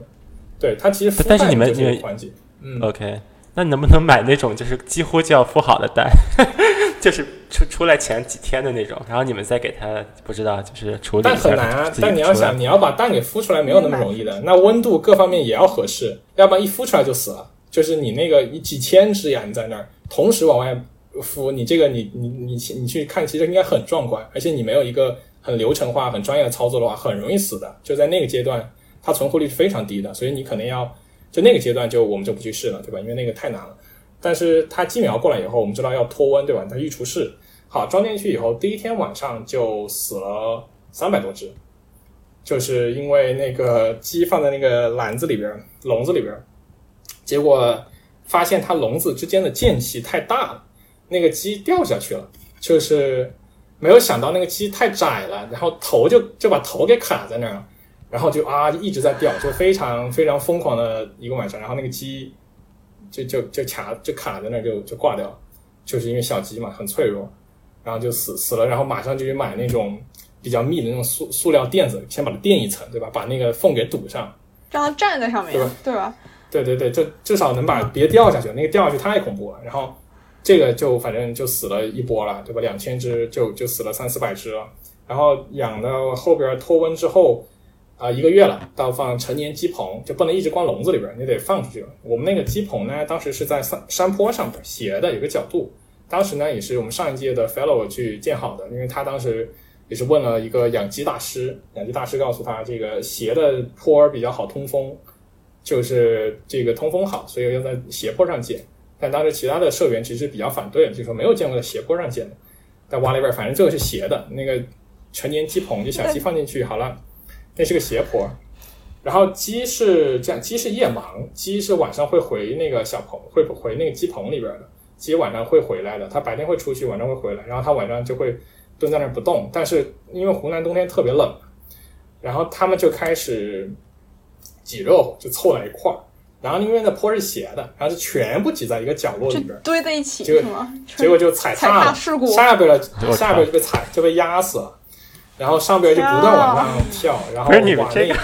A: 对，它其实孵
C: 但是你们你们
A: 环节，嗯
C: ，OK，那你能不能买那种就是几乎就要孵好的蛋，就是出出来前几天的那种，然后你们再给它不知道就是处理
A: 但
C: 一下，
A: 很难啊。但你要想，你要把蛋给孵出来，没有那么容易的。那温度各方面也要合适，要不然一孵出来就死了。就是你那个一几千只呀，你在那儿同时往外孵，你这个你你你你去看，其实应该很壮观，而且你没有一个很流程化、很专业的操作的话，很容易死的。就在那个阶段，它存活率是非常低的，所以你可能要就那个阶段就我们就不去试了，对吧？因为那个太难了。但是它鸡苗过来以后，我们知道要脱温，对吧？它预厨室好装进去以后，第一天晚上就死了三百多只，就是因为那个鸡放在那个篮子里边、笼子里边，结果发现它笼子之间的间隙太大了，那个鸡掉下去了，就是没有想到那个鸡太窄了，然后头就就把头给卡在那儿了，然后就啊就一直在掉，就非常非常疯狂的一个晚上，然后那个鸡就就就卡就卡在那儿就就挂掉了，就是因为小鸡嘛很脆弱，然后就死死了，然后马上就去买那种比较密的那种塑塑料垫子，先把它垫一层，对吧？把那个缝给堵上。
D: 让它站在上面
A: 对吧，
D: 对吧？
A: 对对对，就至少能把别掉下去，那个掉下去太恐怖了。然后这个就反正就死了一波了，对吧？两千只就就死了三四百只了。然后养到后边脱温之后，啊、一个月了，到放成年鸡棚就不能一直关笼子里边，你得放出去了。我们那个鸡棚呢，当时是在山山坡上边斜的，有个角度。当时呢，也是我们上一届的 fellow 去建好的，因为他当时也是问了一个养鸡大师，养鸡大师告诉他，这个斜的坡比较好通风，就是这个通风好，所以要在斜坡上建。但当时其他的社员其实比较反对，就说没有见过在斜坡上建的。但挖了一半，反正这个是斜的，那个成年鸡棚就小鸡放进去好了，那是个斜坡。然后鸡是这样，鸡是夜盲，鸡是晚上会回那个小棚，会回那个鸡棚里边的。鸡晚上会回来的，它白天会出去，晚上会回来，然后它晚上就会蹲在那儿不动。但是因为湖南冬天特别冷，然后他们就开始挤肉，就凑在一块儿。然后因为那坡是斜的，然后就全部挤在一个角落里边，
D: 堆在一起
A: 结果？结果就踩
D: 踩
A: 踏了，
D: 踏事故
A: 下边了
C: 我，
A: 下边就被踩就被压死了，然后上边就不断往上跳，然后
C: 不是你们
A: 哇
C: 这个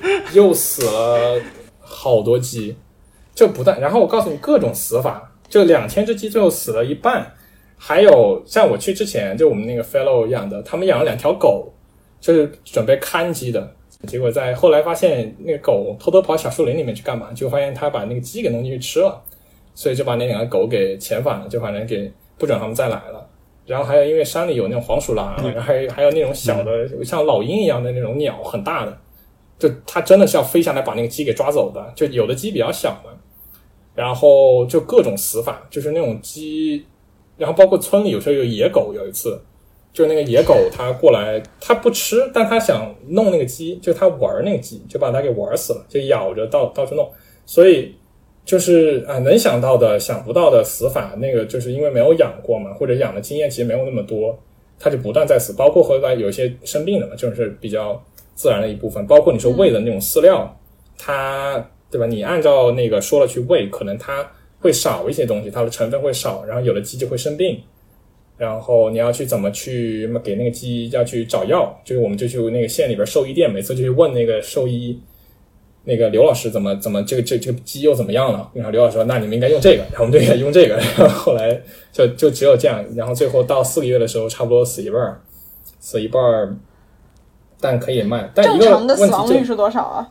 A: 那又死了好多鸡，就不断，然后我告诉你各种死法，就两千只鸡最后死了一半，还有像我去之前就我们那个 fellow 养的，他们养了两条狗，就是准备看鸡的。结果在后来发现，那个狗偷偷跑小树林里面去干嘛？就发现它把那个鸡给弄进去吃了，所以就把那两个狗给遣返了，就反正给不准他们再来了。然后还有因为山里有那种黄鼠狼，然后还有还有那种小的像老鹰一样的那种鸟，很大的，就它真的是要飞下来把那个鸡给抓走的。就有的鸡比较小嘛，然后就各种死法，就是那种鸡，然后包括村里有时候有野狗，有一次就是那个野狗它过来，它不吃，但它想弄那个鸡，就它玩那个鸡，就把它给玩死了，就咬着到到处弄，所以就是啊、能想到的、想不到的死法，那个就是因为没有养过嘛，或者养的经验其实没有那么多，它就不断在死，包括后来有些生病的嘛，就是比较自然的一部分，包括你说喂的那种饲料，它对吧？你按照那个说了去喂，可能它会少一些东西，它的成分会少，然后有的鸡就会生病。然后你要去怎么去给那个鸡要去找药，就是我们就去那个县里边兽医店，每次就去问那个兽医，那个刘老师怎么怎么这个这这个鸡又怎么样了？然后刘老师说那你们应该用这个，然后我们就应该用这个。然后后来就就只有这样，然后最后到四个月的时候，差不多死一半儿，死一半儿，但可以卖。但一个
D: 正常的死亡率是多少啊？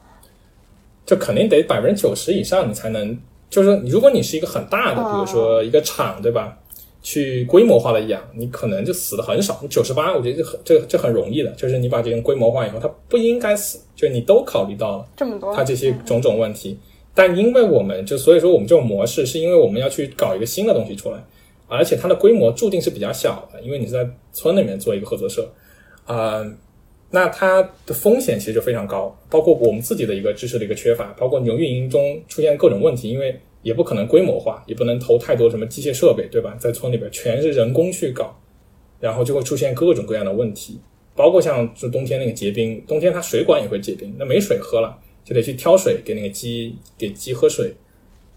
A: 就肯定得百分之九十以上，你才能就是说，如果你是一个很大的，比如说一个厂，对吧？去规模化的养，你可能就死的很少。九十八，我觉得这很这这很容易的，就是你把这个规模化以后，它不应该死，就是你都考虑到了
D: 这么多，
A: 它这些种种问题。但因为我们就所以说我们这种模式，是因为我们要去搞一个新的东西出来，而且它的规模注定是比较小的，因为你是在村里面做一个合作社，啊、那它的风险其实就非常高，包括我们自己的一个知识的一个缺乏，包括你运营中出现各种问题，因为也不可能规模化，也不能投太多什么机械设备，对吧？在村里边全是人工去搞，然后就会出现各种各样的问题，包括像就冬天那个结冰，冬天它水管也会结冰，那没水喝了，就得去挑水给那个鸡给鸡喝水，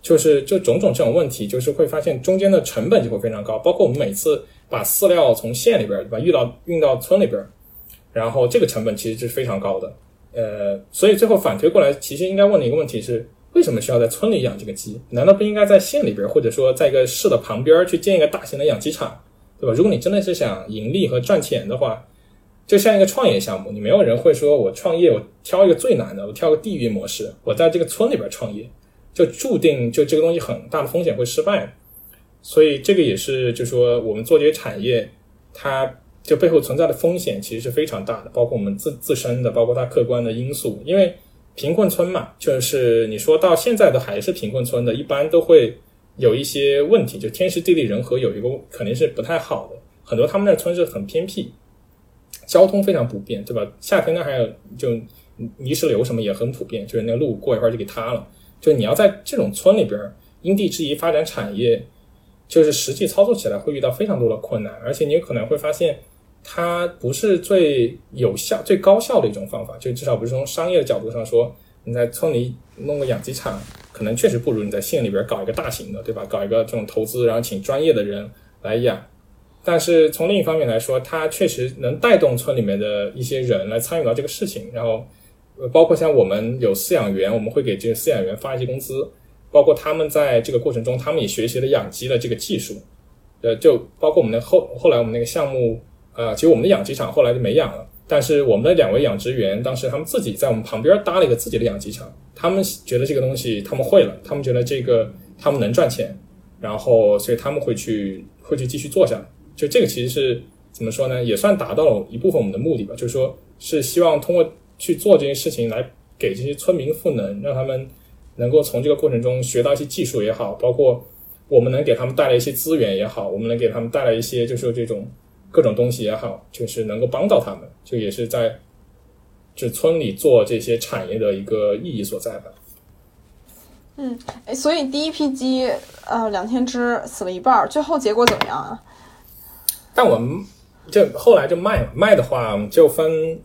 A: 就是这种种这种问题，就是会发现中间的成本就会非常高，包括我们每次把饲料从县里边对吧运到运到村里边，然后这个成本其实是非常高的，呃，所以最后反推过来，其实应该问的一个问题是。为什么需要在村里养这个鸡？难道不应该在县里边，或者说在一个市的旁边去建一个大型的养鸡场，对吧？如果你真的是想盈利和赚钱的话，就像一个创业项目，你没有人会说我创业，我挑一个最难的，我挑个地域模式，我在这个村里边创业，就注定就这个东西很大的风险会失败。所以这个也是，就是说我们做这些产业，它就背后存在的风险其实是非常大的，包括我们自自身的，包括它客观的因素，因为。贫困村嘛，就是你说到现在的还是贫困村的，一般都会有一些问题，就天时地利人和有一个肯定是不太好的。很多他们那村是很偏僻，交通非常不便，对吧？夏天那还有就泥石流什么也很普遍，就是那路过一会儿就给塌了。就你要在这种村里边因地制宜发展产业，就是实际操作起来会遇到非常多的困难，而且你有可能会发现。它不是最有效、最高效的一种方法，就至少不是从商业的角度上说，你在村里弄个养鸡场，可能确实不如你在县里边搞一个大型的，对吧？搞一个这种投资，然后请专业的人来养。但是从另一方面来说，它确实能带动村里面的一些人来参与到这个事情，然后，包括像我们有饲养员，我们会给这些饲养员发一些工资，包括他们在这个过程中，他们也学习了养鸡的这个技术，呃，就包括我们的后后来我们那个项目。呃，其实我们的养鸡场后来就没养了，但是我们的两位养殖员当时他们自己在我们旁边搭了一个自己的养鸡场，他们觉得这个东西他们会了，他们觉得这个他们能赚钱，然后所以他们会去会去继续做下来。就这个其实是怎么说呢，也算达到了一部分我们的目的吧，就是说是希望通过去做这件事情来给这些村民赋能，让他们能够从这个过程中学到一些技术也好，包括我们能给他们带来一些资源也好，我们能给他们带来一些就是这种。各种东西也好，就是能够帮到他们，就也是在就村里做这些产业的一个意义所在吧。
D: 嗯，哎，所以第一批鸡，呃，两千只死了一半，最后结果怎么样啊？
A: 但我们就后来就卖卖的话，就分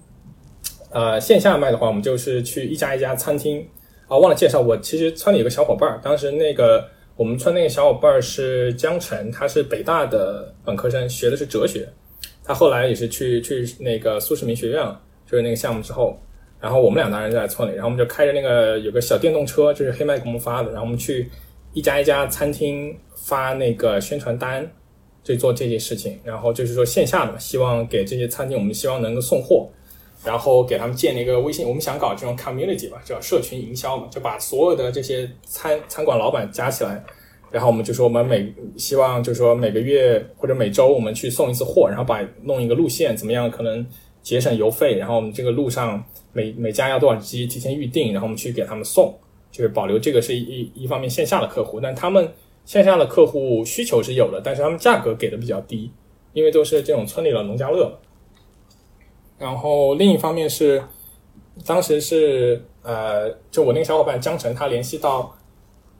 A: 呃线下卖的话，我们就是去一家一家餐厅啊，忘了介绍，我其实村里有个小伙伴儿，当时那个。我们村那个小伙伴是江晨，他是北大的本科生，学的是哲学。他后来也是去去那个苏世民学院了，就是那个项目之后。然后我们俩当然在村里，然后我们就开着那个有个小电动车，就是黑麦给我们发的，然后我们去一家一家餐厅发那个宣传单，就做这些事情。然后就是说线下的嘛，希望给这些餐厅，我们希望能够送货，然后给他们建立一个微信。我们想搞这种 community 吧，叫社群营销嘛，就把所有的这些餐餐馆老板加起来。然后我们就说，我们每希望就是说每个月或者每周我们去送一次货，然后把弄一个路线怎么样，可能节省邮费。然后我们这个路上每每家要多少鸡，提前预定，然后我们去给他们送，就是保留这个是一一方面线下的客户，但他们线下的客户需求是有的，但是他们价格给的比较低，因为都是这种村里的农家乐。然后另一方面是，当时是呃，就我那个小伙伴江晨，他联系到。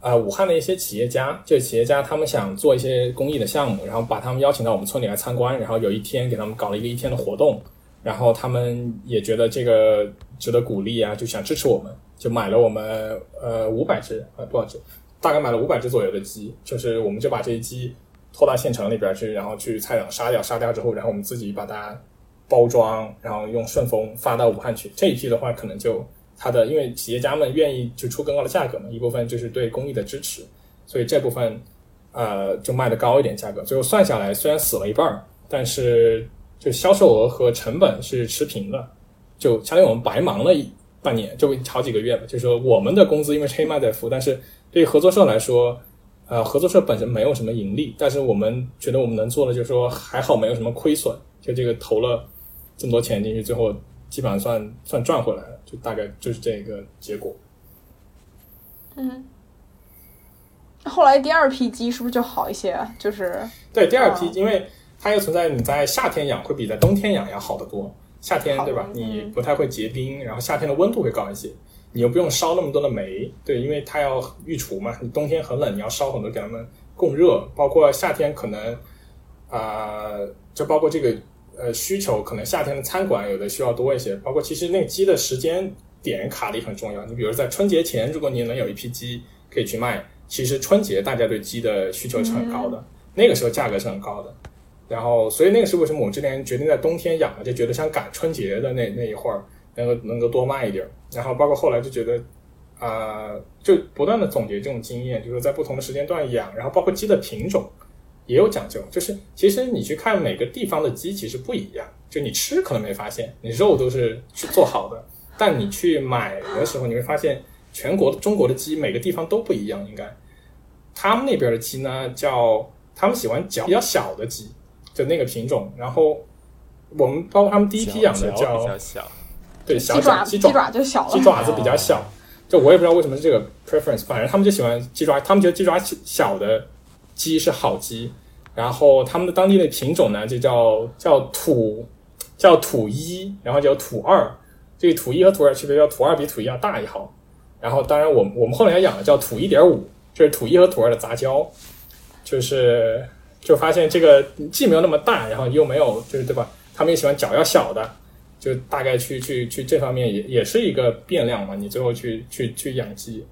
A: 呃，武汉的一些企业家，这些企业家他们想做一些公益的项目，然后把他们邀请到我们村里来参观，然后有一天给他们搞了一个一天的活动，然后他们也觉得这个值得鼓励啊，就想支持我们，就买了我们呃五百只呃多少只，大概买了五百只左右的鸡，就是我们就把这些鸡拖到县城里边去，然后去菜场杀掉，杀掉之后，然后我们自己把它包装，然后用顺丰发到武汉去。这一批的话，可能就。它的，因为企业家们愿意就出更高的价格嘛，一部分就是对公益的支持，所以这部分呃就卖的高一点价格。最后算下来，虽然死了一半儿，但是就销售额和成本是持平的，就相当于我们白忙了一半年，就好几个月吧。就是说我们的工资因为黑卖在付，但是对于合作社来说，呃，合作社本身没有什么盈利，但是我们觉得我们能做的就是说还好没有什么亏损，就这个投了这么多钱进去，最后基本上算算赚回来了，就大概就是这个结果。
D: 嗯后来第二批鸡是不是就好一些？就是
A: 对，第二批
D: 哦，
A: 因为它又存在你在夏天养会比在冬天养要好得多。夏天对吧？
D: 嗯
A: 你不太会结冰，然后夏天的温度会高一些，你又不用烧那么多的煤，对，因为它要御厨嘛。你冬天很冷，你要烧很多给它们供热，包括夏天可能啊、就包括这个呃需求，可能夏天的餐馆有的需要多一些，包括其实那个鸡的时间点卡的也很重要。你比如在春节前，如果你能有一批鸡可以去卖，其实春节大家对鸡的需求是很高的，那个时候价格是很高的。然后，所以那个是为什么我们之前决定在冬天养了，就觉得想赶春节的那那一会儿能够能够多卖一点儿。然后包括后来就觉得，啊、就不断的总结这种经验，就是在不同的时间段养，然后包括鸡的品种也有讲究。就是其实你去看每个地方的鸡其实不一样，就你吃可能没发现，你肉都是去做好的，但你去买的时候你会发现，全国中国的鸡每个地方都不一样，应该。他们那边的鸡呢，叫他们喜欢脚比较小的鸡，就那个品种。然后我们包括他们第一批养的叫
C: 比较小，
A: 对小
D: 鸡爪鸡
A: 爪，
D: 就小了。
A: 鸡爪子比较小。就我也不知道为什么是这个 preference，反正他们就喜欢鸡爪，他们觉得鸡爪小的鸡是好鸡。然后他们的当地的品种呢，就叫叫土叫土一，然后叫土二。这个土一和土二区别叫土二比土一要大一号。然后当然我我们后来养的叫土一点五，就是土一和土二的杂交，就是就发现这个既没有那么大，然后又没有就是对吧？他们也喜欢脚要小的，就大概去去去这方面也也是一个变量嘛。你最后去去去养鸡，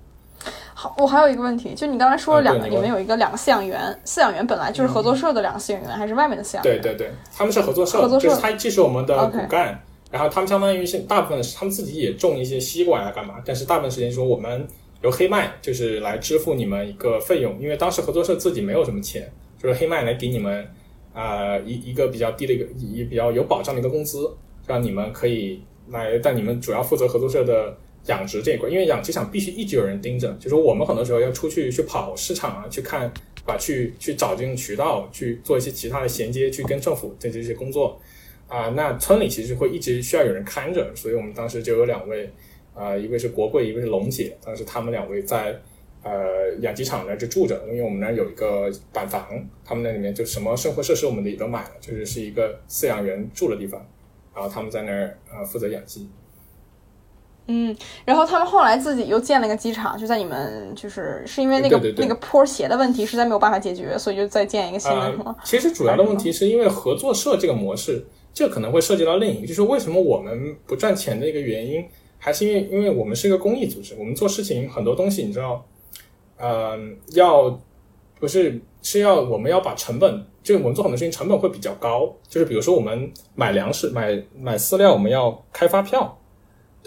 D: 好，我还有一个问题，就你刚才说了两个，
A: 你
D: 们有一个两个饲养员，饲养员本来就是合作社的两个饲养员，还是外面的饲养员？
A: 对对对，他们是合作社，
D: 合作社
A: 就是他既是我们的骨干然后他们相当于是大部分是他们自己也种一些西瓜呀干嘛，但是大部分时间说我们由黑麦就是来支付你们一个费用，因为当时合作社自己没有什么钱，就是黑麦来给你们啊、呃一一个比较低的一个一比较有保障的一个工资，让你们可以来，但你们主要负责合作社的养殖这一块，因为养鸡场必须一直有人盯着，就是说我们很多时候要出去去跑市场啊，去看，啊，去去找这种渠道，去做一些其他的衔接，去跟政府的这些工作啊、那村里其实会一直需要有人看着，所以我们当时就有两位，啊、一位是国贵，一位是龙姐，当时他们两位在呃养鸡场那儿就住着，因为我们那儿有一个板房，他们那里面就什么生活设施我们也都买了，就是是一个饲养员住的地方，然后他们在那儿呃负责养鸡。
D: 嗯，然后他们后来自己又建了个机场，就在你们就是是因为那个那个坡斜的问题实在没有办法解决，所以就再建一个新的，是吗？
A: 呃，其实主要的问题是因为合作社这个模式，这可能会涉及到另一个，就是为什么我们不赚钱的一个原因，还是因为因为我们是一个公益组织，我们做事情很多东西你知道，呃，要不是是要我们要把成本，就是我们做很多事情成本会比较高，就是比如说我们买粮食、买买饲料，我们要开发票，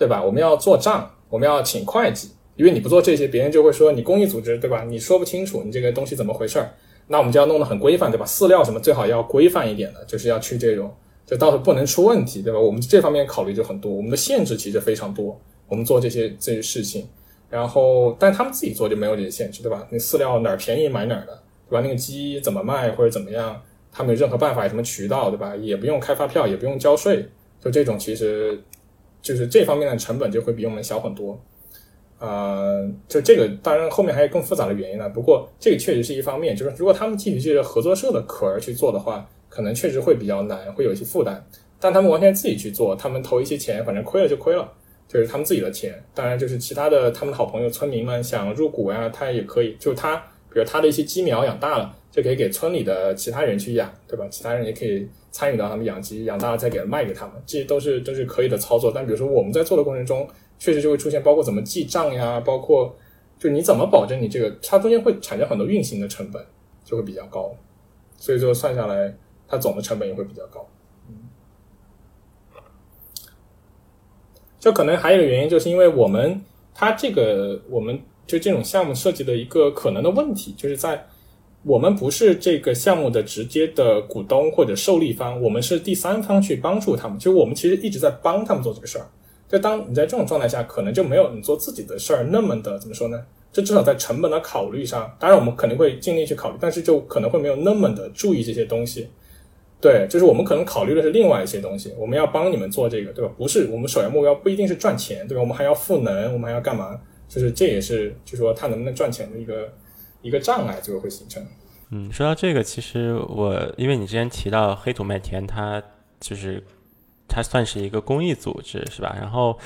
A: 对吧？我们要做账，我们要请会计，因为你不做这些，别人就会说你公益组织，对吧？你说不清楚你这个东西怎么回事儿，那我们就要弄得很规范，对吧？饲料什么最好要规范一点的，就是要去这种，就到时候不能出问题，对吧？我们这方面考虑就很多，我们的限制其实非常多，我们做这些这些事情，然后但他们自己做就没有这些限制，对吧？那饲料哪儿便宜买哪儿的，对吧？那个鸡怎么卖或者怎么样，他们有任何办法，有什么渠道，对吧？也不用开发票，也不用交税，就这种其实就是这方面的成本就会比我们小很多。呃，就这个当然后面还有更复杂的原因呢。不过这个确实是一方面，就是如果他们继续这个合作社的壳儿去做的话，可能确实会比较难，会有一些负担。但他们完全自己去做，他们投一些钱，反正亏了就亏了，就是他们自己的钱。当然，就是其他的他们的好朋友村民们想入股呀，他也可以，就是他比如他的一些鸡苗养大了，就可以给村里的其他人去养，对吧？其他人也可以参与到他们养鸡，养大了再给卖给他们，这些都是都是可以的操作。但比如说我们在做的过程中，确实就会出现包括怎么记账呀，包括就你怎么保证你这个，它中间会产生很多运行的成本，就会比较高，所以说算下来，它总的成本也会比较高。就可能还有一个原因，就是因为我们它这个我们就这种项目设计的一个可能的问题，就是在我们不是这个项目的直接的股东或者受力方，我们是第三方去帮助他们，就是我们其实一直在帮他们做这个事儿。就当你在这种状态下，可能就没有你做自己的事儿那么的怎么说呢？这至少在成本的考虑上，当然我们肯定会尽力去考虑，但是就可能会没有那么的注意这些东西。对，就是我们可能考虑的是另外一些东西，我们要帮你们做这个，对吧？不是我们首要目标不一定是赚钱，对吧？我们还要赋能，我们还要干嘛？就是这也是，就是说它能不能赚钱的一个一个障碍，就会形成。
C: 嗯，说到这个，其实我因为你之前提到黑土麦田，它就是它算是一个公益组织，是吧？然后，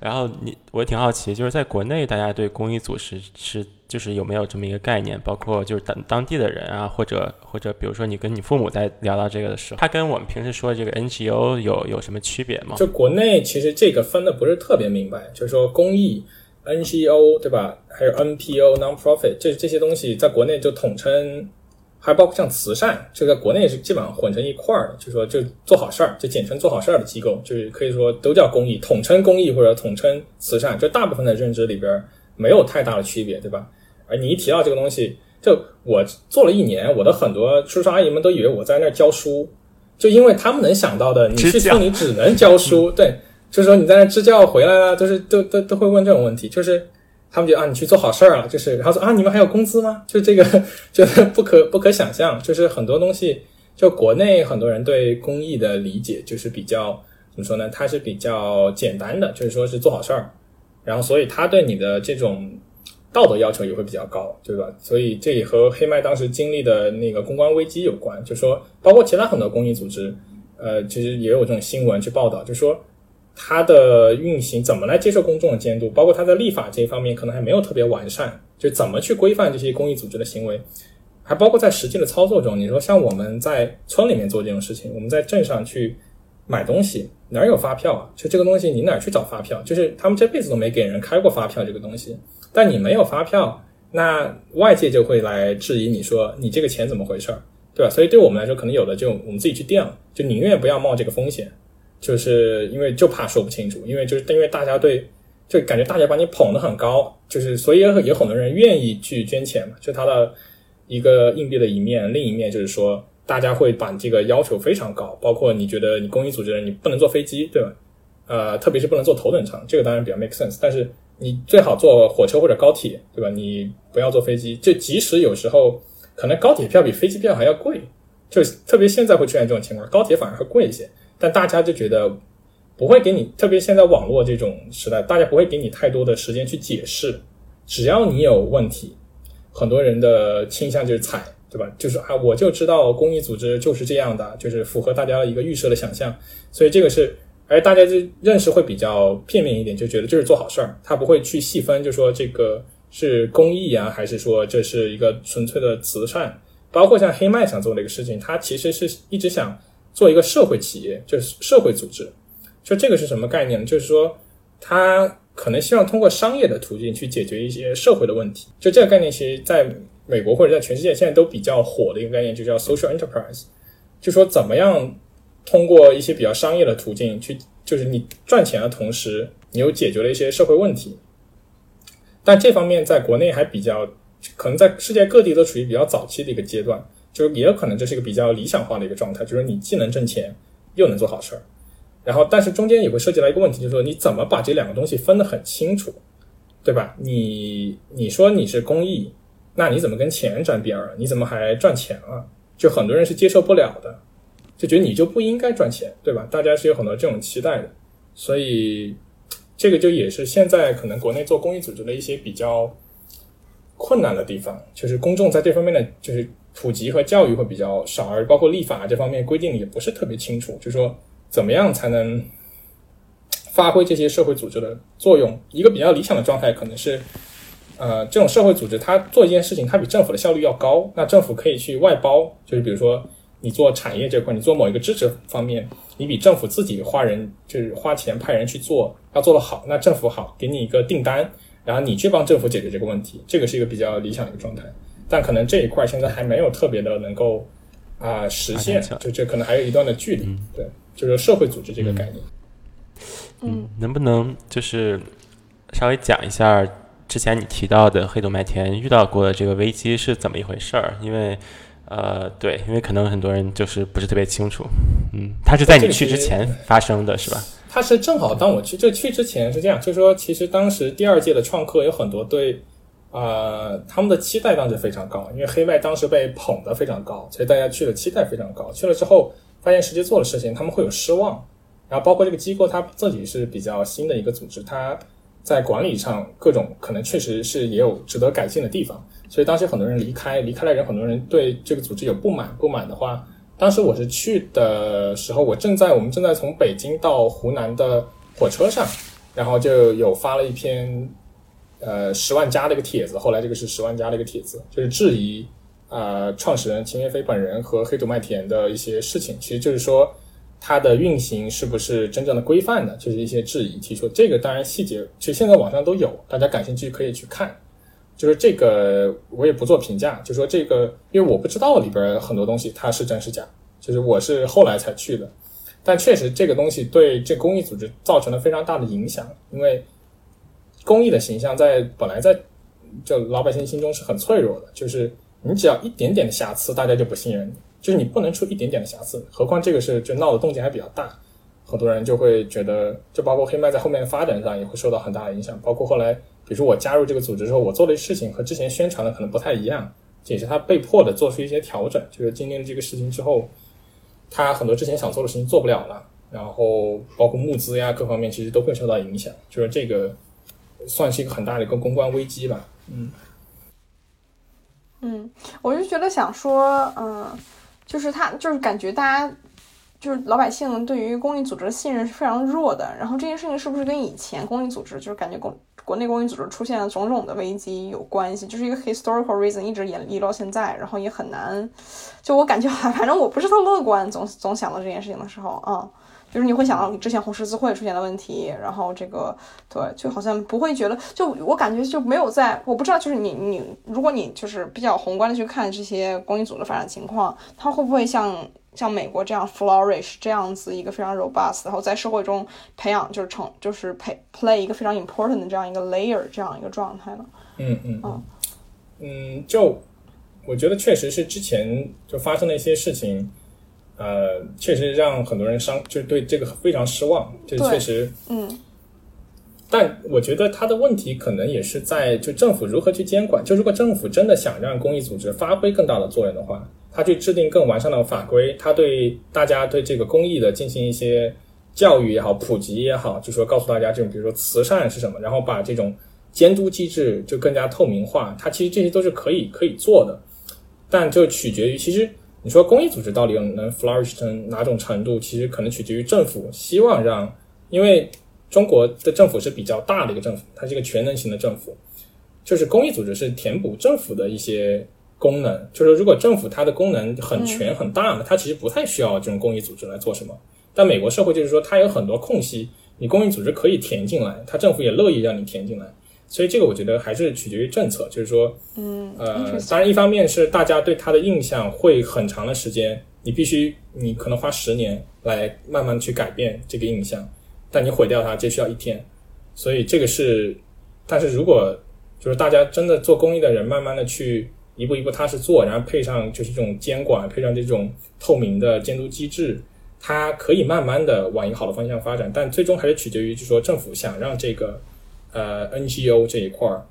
C: 然后你我也挺好奇，就是在国内大家对公益组织是就是有没有这么一个概念？包括就是当当地的人啊，或者或者比如说你跟你父母在聊到这个的时候，它跟我们平时说的这个 NGO 有有什么区别吗？
A: 就国内其实这个分的不是特别明白，就是说公益 NGO 对吧？还有 NPO non-profit 这这些东西在国内就统称。还包括像慈善，这个国内是基本上混成一块儿的，就说就做好事儿，就简称做好事儿的机构，就是可以说都叫公益，统称公益或者统称慈善，就大部分的认知里边没有太大的区别，对吧？而你一提到这个东西，就我做了一年，我的很多叔叔阿姨们都以为我在那儿教书，就因为他们能想到的，你去村里只能教书，对，就是说你在那支教回来了，都是都都都会问这种问题，就是。他们就啊，你去做好事儿了，就是然后说啊，你们还有工资吗？就这个，就是不可不可想象，就是很多东西，就国内很多人对公益的理解就是比较怎么说呢？它是比较简单的，就是说是做好事儿，然后所以他对你的这种道德要求也会比较高，对吧？所以这也和黑麦当时经历的那个公关危机有关，就说包括其他很多公益组织，呃，其实也有这种新闻去报道，就说。它的运行怎么来接受公众的监督？包括它的立法这一方面可能还没有特别完善，就怎么去规范这些公益组织的行为，还包括在实际的操作中。你说像我们在村里面做这种事情，我们在镇上去买东西，哪有发票啊？就这个东西你哪去找发票？就是他们这辈子都没给人开过发票这个东西，但你没有发票，那外界就会来质疑你说你这个钱怎么回事儿，对吧？所以对我们来说，可能有的就我们自己去垫了，就宁愿不要冒这个风险。就是因为就怕说不清楚，因为就是因为大家对，就感觉大家把你捧得很高，就是所以也有很多人愿意去捐钱嘛。就他的一个硬币的一面，另一面就是说大家会把这个要求非常高，包括你觉得你公益组织人你不能坐飞机，对吧？呃，特别是不能坐头等舱，这个当然比较 make sense。但是你最好坐火车或者高铁，对吧？你不要坐飞机。就即使有时候可能高铁票比飞机票还要贵，就特别现在会出现这种情况，高铁反而会贵一些。但大家就觉得不会给你，特别现在网络这种时代，大家不会给你太多的时间去解释。只要你有问题，很多人的倾向就是踩，对吧？就是啊，我就知道公益组织就是这样的，就是符合大家一个预设的想象。所以这个是，而大家就认识会比较片面一点，就觉得就是做好事儿，他不会去细分，就说这个是公益啊，还是说这是一个纯粹的慈善。包括像黑麦想做的一个事情，他其实是一直想。做一个社会企业，就是社会组织，就这个是什么概念呢？就是说，他可能希望通过商业的途径去解决一些社会的问题。就这个概念，其实在美国或者在全世界现在都比较火的一个概念，就叫 social enterprise。就说怎么样通过一些比较商业的途径去，就是你赚钱的同时，你又解决了一些社会问题。但这方面在国内还比较，可能在世界各地都处于比较早期的一个阶段。就是也有可能这是一个比较理想化的一个状态，就是你既能挣钱，又能做好事儿。然后，但是中间也会涉及到一个问题，就是说你怎么把这两个东西分得很清楚，对吧？你你说你是公益，那你怎么跟钱沾边儿？你怎么还赚钱了？就很多人是接受不了的，就觉得你就不应该赚钱，对吧？大家是有很多这种期待的，所以这个就也是现在可能国内做公益组织的一些比较困难的地方，就是公众在这方面的就是。普及和教育会比较少，而包括立法这方面规定也不是特别清楚。就说怎么样才能发挥这些社会组织的作用？一个比较理想的状态可能是，呃，这种社会组织它做一件事情，它比政府的效率要高。那政府可以去外包，就是比如说你做产业这块，你做某一个支持方面，你比政府自己花人就是花钱派人去做要做得好。那政府好给你一个订单，然后你去帮政府解决这个问题，这个是一个比较理想的一个状态。但可能这一块现在还没有特别的能够啊实现，就这可能还有一段的距离。对，就是社会组织这个概念。
C: 嗯，能不能就是稍微讲一下之前你提到的黑土麦田遇到过的这个危机是怎么一回事儿？因为呃，对，因为可能很多人就是不是特别清楚。嗯，它是在你去之前发生的是吧？
A: 它是正好当我去，就去之前是这样，就是说其实当时第二届的创客有很多对。呃，他们的期待当时非常高，因为黑麦当时被捧得非常高，所以大家去的期待非常高。去了之后，发现实际做的事情，他们会有失望。然后包括这个机构，它自己是比较新的一个组织，它在管理上各种可能确实是也有值得改进的地方。所以当时很多人离开，离开了人，很多人对这个组织有不满。不满的话，当时我是去的时候，我正在我们正在从北京到湖南的火车上，然后就有发了一篇。呃，十万加的一个帖子，后来这个是十万加的一个帖子，就是质疑啊创始人秦岳飞本人和黑土麦田的一些事情，其实就是说它的运行是不是真正的规范的，就是一些质疑提出。这个当然细节其实现在网上都有，大家感兴趣可以去看。就是这个我也不做评价，就说这个，因为我不知道里边很多东西它是真是假，就是我是后来才去的，但确实这个东西对这公益组织造成了非常大的影响，因为。公益的形象在本来在就老百姓心中是很脆弱的，就是你只要一点点的瑕疵，大家就不信任你，就是你不能出一点点的瑕疵。何况这个是就闹的动静还比较大，很多人就会觉得，就包括黑麦在后面的发展上也会受到很大的影响。包括后来，比如说我加入这个组织之后，我做的事情和之前宣传的可能不太一样，这也是他被迫的做出一些调整。就是经历了这个事情之后，他很多之前想做的事情做不了了，然后包括募资呀各方面其实都会受到影响。就是这个。算是一个很大的一个公关危机吧，嗯，
D: 嗯，我就觉得想说，嗯，就是他就是感觉大家就是老百姓对于公益组织的信任是非常弱的，然后这件事情是不是跟以前公益组织就是感觉公国内公益组织出现了种种的危机有关系？就是一个 historical reason 一直演绎到现在，然后也很难，就我感觉反正我不是特乐观，总总想到这件事情的时候啊。就是你会想到之前红十字会出现的问题，然后这个对，就好像不会觉得，就我感觉就没有在，我不知道，就是你你，如果你就是比较宏观的去看这些公益组的发展情况，它会不会像像美国这样 flourish 这样子一个非常 robust，然后在社会中培养就是成就是培 play 一个非常 important 的这样一个 layer 这样一个状态呢？
A: 嗯嗯嗯嗯，就我觉得确实是之前就发生了一些事情。呃，确实让很多人伤，就是对这个非常失望。这确实，
D: 嗯。
A: 但我觉得他的问题可能也是在就政府如何去监管。就如果政府真的想让公益组织发挥更大的作用的话，他去制定更完善的法规，他对大家对这个公益的进行一些教育也好，普及也好，就说告诉大家这种比如说慈善是什么，然后把这种监督机制就更加透明化。它其实这些都是可以可以做的，但就取决于其实。你说公益组织到底能 flourish 成哪种程度？其实可能取决于政府希望让，因为中国的政府是比较大的一个政府，它是一个全能型的政府。就是公益组织是填补政府的一些功能。就是如果政府它的功能很全很大嘛，它其实不太需要这种公益组织来做什么。但美国社会就是说，它有很多空隙，你公益组织可以填进来，它政府也乐意让你填进来。所以这个我觉得还是取决于政策，就是说，
D: 嗯，
A: 呃，当然一方面是大家对他的印象会很长的时间，你必须你可能花十年来慢慢去改变这个印象，但你毁掉它只需要一天，所以这个是，但是如果就是大家真的做公益的人，慢慢的去一步一步踏实做，然后配上就是这种监管，配上这种透明的监督机制，它可以慢慢的往一个好的方向发展，但最终还是取决于就是说政府想让这个。呃，NGO 这一块儿，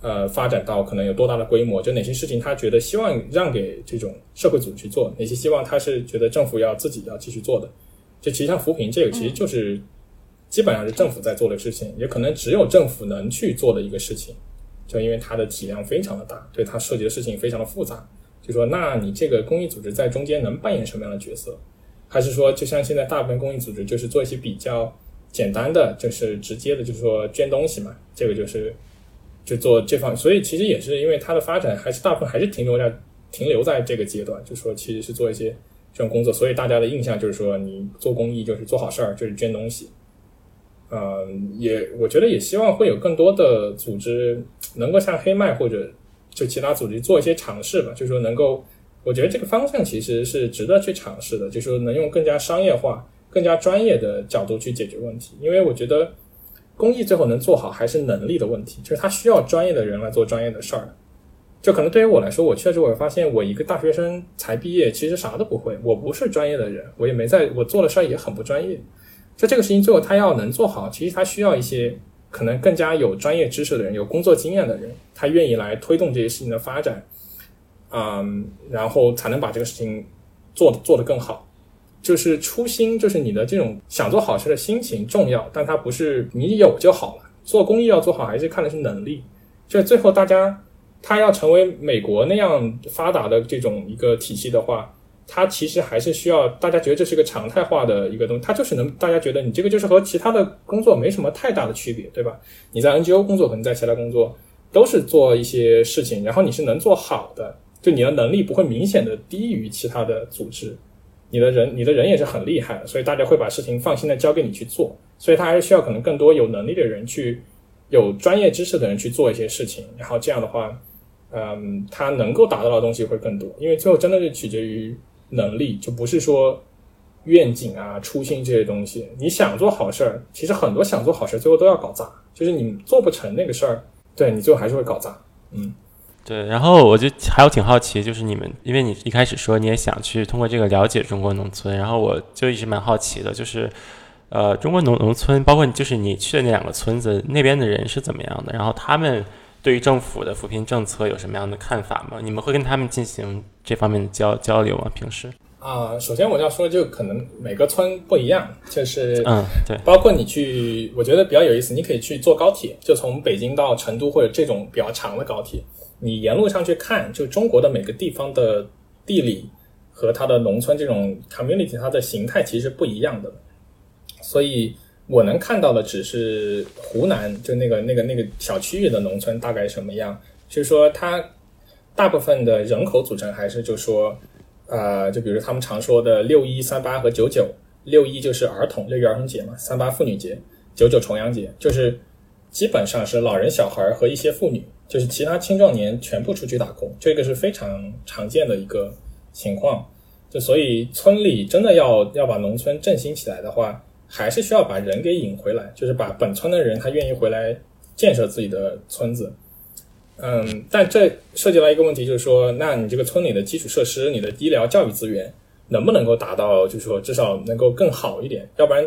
A: 呃，发展到可能有多大的规模？就哪些事情他觉得希望让给这种社会组织去做？哪些希望他是觉得政府要自己要继续做的？就其实像扶贫这个，其实就是基本上是政府在做的事情，也可能只有政府能去做的一个事情。就因为它的体量非常的大，对它涉及的事情非常的复杂。就说，那你这个公益组织在中间能扮演什么样的角色？还是说，就像现在大部分公益组织就是做一些比较。简单的就是直接的，就是说捐东西嘛，这个就是就做这方，所以其实也是因为它的发展还是大部分还是停留在停留在这个阶段，就说其实是做一些这种工作，所以大家的印象就是说你做公益就是做好事儿，就是捐东西。嗯，也我觉得也希望会有更多的组织能够像黑麦或者就其他组织做一些尝试吧，就是说能够，我觉得这个方向其实是值得去尝试的，就是说能用更加商业化。更加专业的角度去解决问题，因为我觉得公益最后能做好还是能力的问题，就是他需要专业的人来做专业的事儿。就可能对于我来说，我去了之后，我发现我一个大学生才毕业，其实啥都不会。我不是专业的人，我也没在我做的事儿也很不专业。就这个事情最后他要能做好，其实他需要一些可能更加有专业知识的人、有工作经验的人，他愿意来推动这些事情的发展，嗯，然后才能把这个事情做做得更好。就是初心，就是你的这种想做好事的心情重要，但它不是你有就好了。做公益要做好，还是看的是能力。就最后大家，他要成为美国那样发达的这种一个体系的话，它其实还是需要大家觉得这是个常态化的一个东西，它就是能大家觉得你这个就是和其他的工作没什么太大的区别，对吧？你在 NGO 工作，可能在其他工作都是做一些事情，然后你是能做好的，就你的能力不会明显的低于其他的组织。你的人，你的人也是很厉害的，所以大家会把事情放心的交给你去做。所以他还是需要可能更多有能力的人去，有专业知识的人去做一些事情。然后这样的话，嗯，他能够达到的东西会更多。因为最后真的是取决于能力，就不是说愿景啊、初心这些东西。你想做好事儿，其实很多想做好事儿最后都要搞砸，就是你做不成那个事儿，对你最后还是会搞砸。嗯。
C: 对，然后我就还有挺好奇，就是你们，因为你一开始说你也想去通过这个了解中国农村，然后我就一直蛮好奇的，就是呃，中国农农村，包括就是你去的那两个村子那边的人是怎么样的，然后他们对于政府的扶贫政策有什么样的看法吗？你们会跟他们进行这方面的交交流吗？平时？
A: 啊，首先我要说，就可能每个村不一样，就是
C: 嗯，对，
A: 包括你去，我觉得比较有意思，你可以去坐高铁，就从北京到成都或者这种比较长的高铁。你沿路上去看，就中国的每个地方的地理和它的农村这种 community，它的形态其实不一样的。所以我能看到的只是湖南，就那个那个那个小区域的农村大概什么样。就是说，它大部分的人口组成还是就说，呃，就比如他们常说的六一、三八和九九。六一就是儿童，六一儿童节嘛；三八妇女节，九九重阳节，就是基本上是老人、小孩和一些妇女。就是其他青壮年全部出去打工，这个是非常常见的一个情况。就所以村里真的要要把农村振兴起来的话，还是需要把人给引回来，就是把本村的人他愿意回来建设自己的村子。嗯，但这涉及到一个问题，就是说，那你这个村里的基础设施、你的医疗教育资源能不能够达到，就是说至少能够更好一点？要不然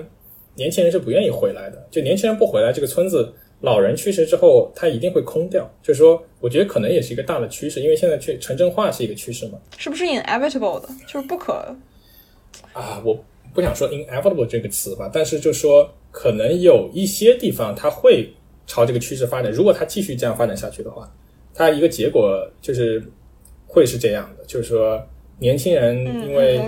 A: 年轻人是不愿意回来的。就年轻人不回来，这个村子。老人去世之后，他一定会空掉。就是说，我觉得可能也是一个大的趋势，因为现在去城镇化是一个趋势嘛。
D: 是不是 inevitable 的？就是不可
A: 啊，我不想说 inevitable 这个词吧，但是就说可能有一些地方它会朝这个趋势发展。如果它继续这样发展下去的话，它一个结果就是会是这样的，就是说年轻人因为。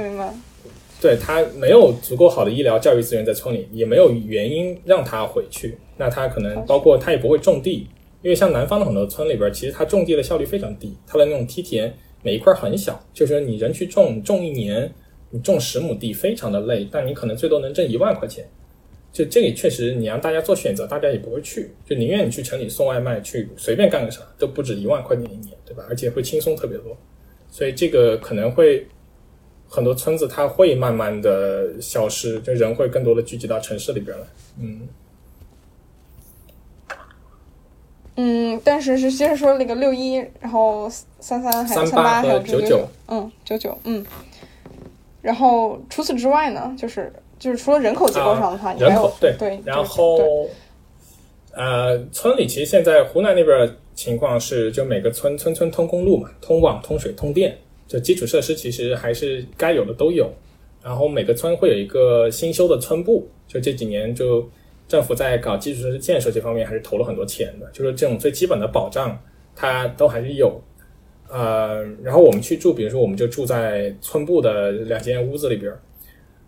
A: 对他没有足够好的医疗教育资源在村里，也没有原因让他回去。那它可能包括它也不会种地，因为像南方的很多村里边，其实它种地的效率非常低。它的那种梯田每一块很小，就是你人去种，种一年你种十亩地非常的累，但你可能最多能挣一万块钱。就这里确实，你让大家做选择，大家也不会去，就宁愿你去城里送外卖，去随便干个啥都不止一万块钱一年，对吧？而且会轻松特别多。所以这个可能会。很多村子它会慢慢的消失，就人会更多的聚集到城市里边来。嗯，
D: 嗯，但是是接着说那个六一，然后三三还有三八还有九九，嗯，九九，嗯。然后除此之外呢，就是就是除了人口结构上的话，
A: 人口对
D: 对，
A: 然后呃，村里其实现在湖南那边情况是，就每个村村村通公路嘛，通网、通水、通电。就基础设施其实还是该有的都有，然后每个村会有一个新修的村部。就这几年，就政府在搞基础设施建设这方面还是投了很多钱的。就是这种最基本的保障，它都还是有。呃，然后我们去住，比如说我们就住在村部的两间屋子里边儿。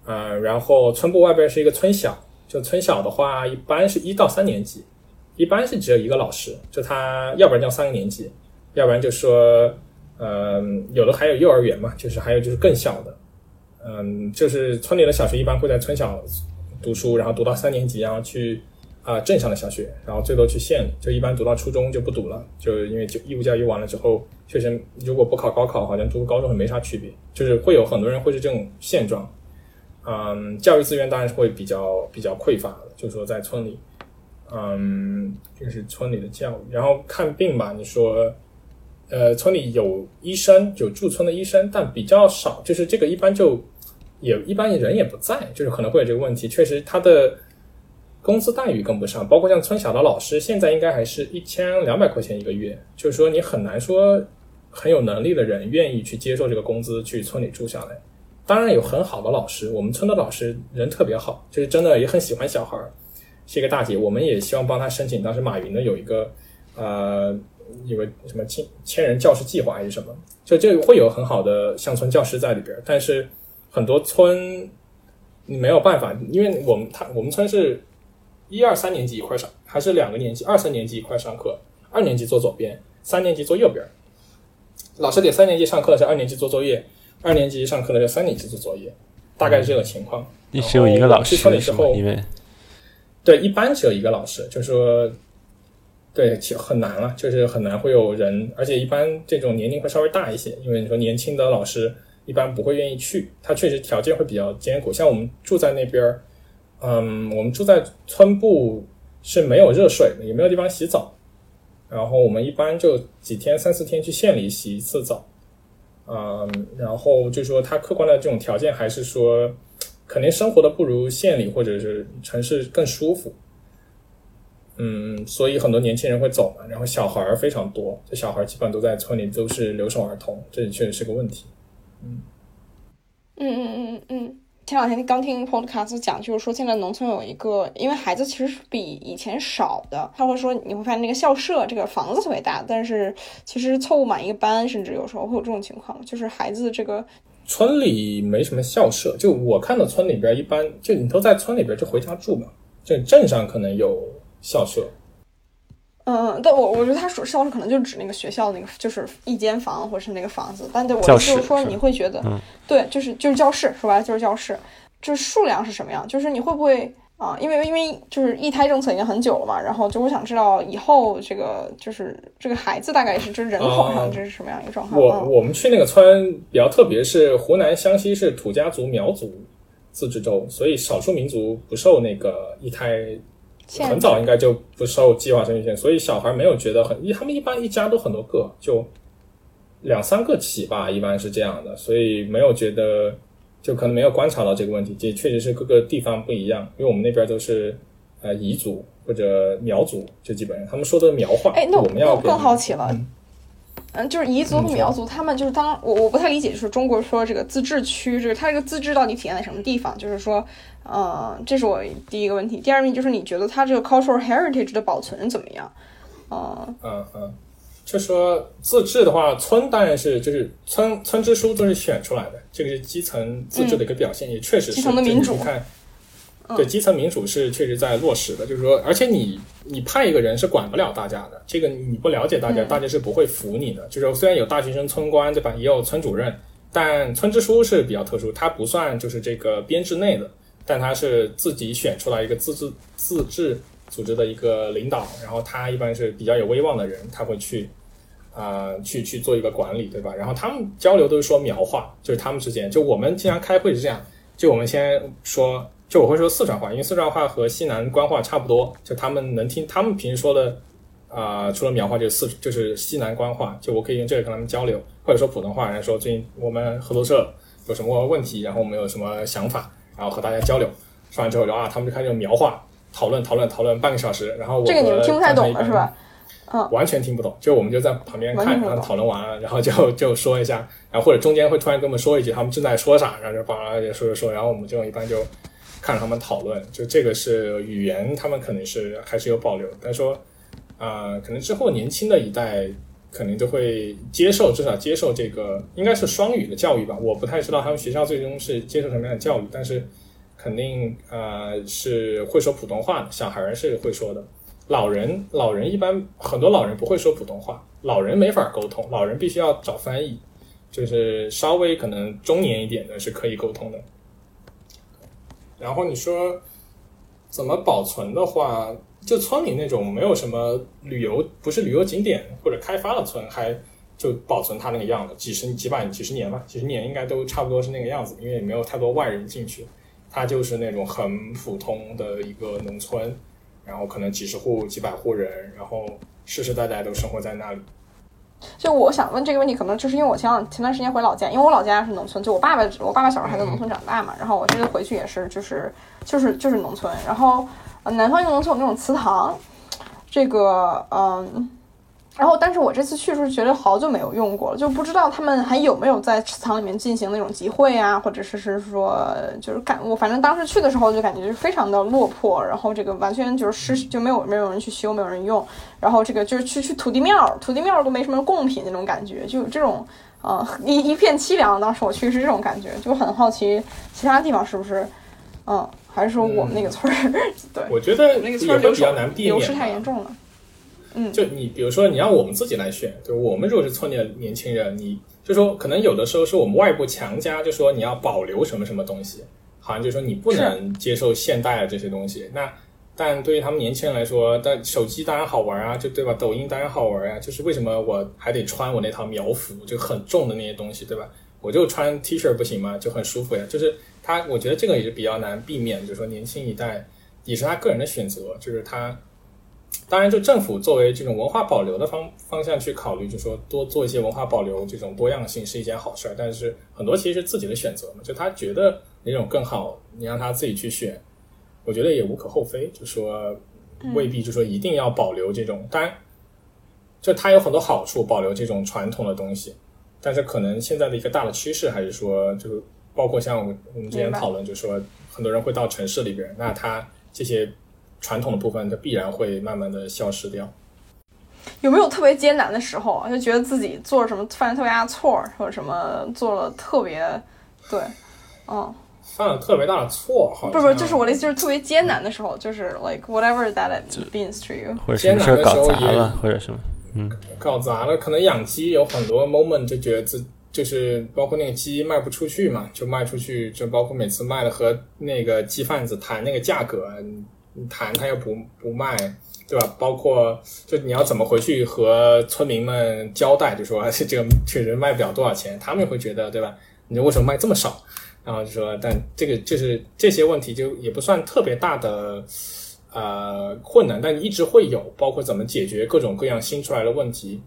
A: 呃，然后村部外边是一个村小，就村小的话，一般是一到三年级，一般是只有一个老师，就他要不然叫三个年级，要不然就说。嗯，有的还有幼儿园嘛，就是还有就是更小的，嗯，就是村里的小学一般会在村小读书，然后读到三年级，然后去啊镇上的小学，然后最多去县里，就一般读到初中就不读了，就因为就义务教育完了之后，确实如果不考高考，好像读高中也没啥区别，就是会有很多人会是这种现状，嗯，教育资源当然是会比较比较匮乏的，就说在村里，嗯，就是村里的教育，然后看病吧，你说。呃，村里有医生，有驻村的医生，但比较少。就是这个一般就也一般人也不在，就是可能会有这个问题。确实，他的工资待遇跟不上，包括像村小的老师，现在应该还是一千两百块钱一个月，就是说你很难说很有能力的人愿意去接受这个工资去村里住下来。当然有很好的老师，我们村的老师人特别好，就是真的也很喜欢小孩儿，是一个大姐，我们也希望帮她申请。当时马云的有一个呃有个什么千千人教师计划还是什么，就这会有很好的乡村教师在里边儿，但是很多村你没有办法，因为我们他我们村是一二三年级一块上，还是两个年级二三年级一块上课，二年级坐左边，三年级坐右边。老师给三年级上课的是二年级做作业，二年级上课的是三年级做作业，大概是这个情况。
C: 你只有一个老师
A: 去村里之
C: 是吗？因为
A: 对，一般只有一个老师，就是说，对，很难了，就是很难会有人，而且一般这种年龄会稍微大一些，因为你说年轻的老师一般不会愿意去，他确实条件会比较艰苦。像我们住在那边儿，嗯，我们住在村部是没有热水的，也没有地方洗澡，然后我们一般就几天三四天去县里洗一次澡，嗯，然后就说他客观的这种条件还是说。肯定生活的不如县里或者是城市更舒服，嗯，所以很多年轻人会走嘛，然后小孩儿非常多，这小孩儿基本都在村里都是留守儿童，这确实是个问题。
D: 嗯嗯嗯嗯嗯。前两天刚听 podcast 讲，就是说现在农村有一个，因为孩子其实是比以前少的，他会说你会发现那个校舍这个房子特别大，但是其实凑不满一个班，甚至有时候会有这种情况，就是孩子这个
A: 村里没什么校舍，就我看到村里边一般，就你都在村里边就回家住嘛。就镇上可能有校舍，
D: 嗯，但我我觉得他说校舍可能就指那个学校那个，就是一间房或者是那个房子。但对我的意思就是说，你会觉得，
C: 嗯
D: 对，就是就是教室，说白了就是教室，就是数量是什么样？就是你会不会啊？因为因为就是一胎政策已经很久了嘛，然后就我想知道以后这个就是这个孩子大概是就是人口上
A: 哦
D: 这是什么样一个状况？
A: 我
D: 嗯
A: 我们去那个村比较特别，是湖南湘西是土家族苗族自治州，所以少数民族不受那个一胎
D: 限
A: 很早应该就不受计划生育限，所以小孩没有觉得很，一他们一般一家都很多个，就两三个起吧，一般是这样的，所以没有觉得，就可能没有观察到这个问题。这确实是各个地方不一样，因为我们那边都是呃彝族或者苗族，就基本上他们说的苗话，
D: 哎，那
A: 我们要
D: 我更好奇了。
A: 嗯
D: 嗯，就是彝族和苗族，他们就是当我我不太理解，就是中国说这个自治区，就是它这个自治到底体现在什么地方？就是说，呃，这是我第一个问题。第二问题就是你觉得它这个 cultural heritage 的保存怎么样？呃，
A: 嗯嗯，就说自治的话，村当然是就是村村支书都是选出来的，这个是基层自治的一个表现，也确实是
D: 基层的民主
A: 就你看，对基层民主是确实在落实的，就是说，而且你你派一个人是管不了大家的，这个你不了解大家，大家是不会服你的。就是说虽然有大学生村官对吧，也有村主任，但村支书是比较特殊，他不算就是这个编制内的，但他是自己选出来一个自治自治组织的一个领导，然后他一般是比较有威望的人，他会去啊、去去做一个管理，对吧？然后他们交流都是说苗话，就是他们之间，就我们经常开会是这样，就我们先说，就我会说四川话，因为四川话和西南官话差不多，就他们能听，他们平时说的啊、除了苗话就是四就是西南官话，就我可以用这个跟他们交流，或者说普通话，然后说最近我们合作社有什么问题，然后我们有什么想法，然后和大家交流，说完之后就啊，他们就开始用苗话讨论讨论讨论半个小时，然后我
D: 这个你们
A: 和
D: 听不太懂
A: 张晨一般
D: 了是吧？
A: 完全听不懂，就我们就在旁边看，然后讨论完了，然后就就说一下，然后或者中间会突然跟我们说一句他们正在说啥，然后就叭叭就说说说，然后我们就一般就看着他们讨论，就这个是语言，他们可能是还是有保留，但说啊、呃可能之后年轻的一代肯定就会接受，至少接受这个应该是双语的教育吧，我不太知道他们学校最终是接受什么样的教育，但是肯定呃是会说普通话的，小孩儿是会说的。老人，老人一般很多老人不会说普通话，老人没法沟通，老人必须要找翻译，就是稍微可能中年一点的是可以沟通的。然后你说怎么保存的话，就村里那种没有什么旅游，不是旅游景点或者开发的村，还就保存它那个样子，几十几百几十年吧，几十年应该都差不多是那个样子，因为没有太多外人进去，它就是那种很普通的一个农村。然后可能几十户、几百户人，然后世世代代都生活在那里。
D: 就我想问这个问题，可能就是因为我前两前段时间回老家，因为我老家是农村，就我爸爸我爸爸小时候还在农村长大嘛，然后我这次回去也是就是就是就是农村，然后南方一个农村有那种祠堂，这个嗯。然后，但是我这次去是觉得好久没有用过了，就不知道他们还有没有在祠堂里面进行那种集会啊，或者是是说就是感我反正当时去的时候就感觉就是非常的落魄，然后这个完全就是失就没有没有人去修，没有人用，然后这个就是去去土地庙，土地庙都没什么贡品那种感觉，就这种呃一一片凄凉。当时我去是这种感觉，就很好奇其他地方是不是嗯，还是说我们那个村儿 对，
A: 我觉得
D: 那个村儿流
A: 也会比较难避免
D: 流失太严重了。嗯，
A: 就你比如说，你让我们自己来选，就我们如果是村里的年轻人，你就说可能有的时候是我们外部强加，就说你要保留什么什么东西，好像就说你不能接受现代的这些东西。那但对于他们年轻人来说，但手机当然好玩啊，就对吧？抖音当然好玩啊，就是为什么我还得穿我那套苗服，就很重的那些东西，对吧？我就穿 T 恤不行吗？就很舒服呀。就是他，我觉得这个也是比较难避免，就是说年轻一代也是他个人的选择，就是他。当然，就政府作为这种文化保留的方方向去考虑，就说多做一些文化保留这种多样性是一件好事儿。但是很多其实是自己的选择嘛，就他觉得哪种更好，你让他自己去选，我觉得也无可厚非。就说未必就说一定要保留这种，当然，就它有很多好处，保留这种传统的东西。但是可能现在的一个大的趋势还是说，就包括像我们之前讨论，就说很多人会到城市里边，那他这些。传统的部分，它必然会慢慢的消失掉。
D: 有没有特别艰难的时候啊？就觉得自己做了什么犯了特别大的错，或者什么做了特别对，嗯，
A: 犯了特别大的错，好，
D: 不是不是，就是我的意思，就是特别艰难的时候，就是 like whatever that it means to you，
C: 或者什么事搞砸了，或者什么，嗯，
A: 搞砸了，可能养鸡有很多 moment 就觉得自就是包括那个鸡卖不出去嘛，就卖出去，就包括每次卖了和那个鸡贩子谈那个价格。谈他又不不卖，对吧？包括就你要怎么回去和村民们交代，就说 这个确实卖不了多少钱，他们也会觉得，对吧？你为什么卖这么少？然后就说，但这个就是这些问题就也不算特别大的呃困难，但一直会有，包括怎么解决各种各样新出来的问题。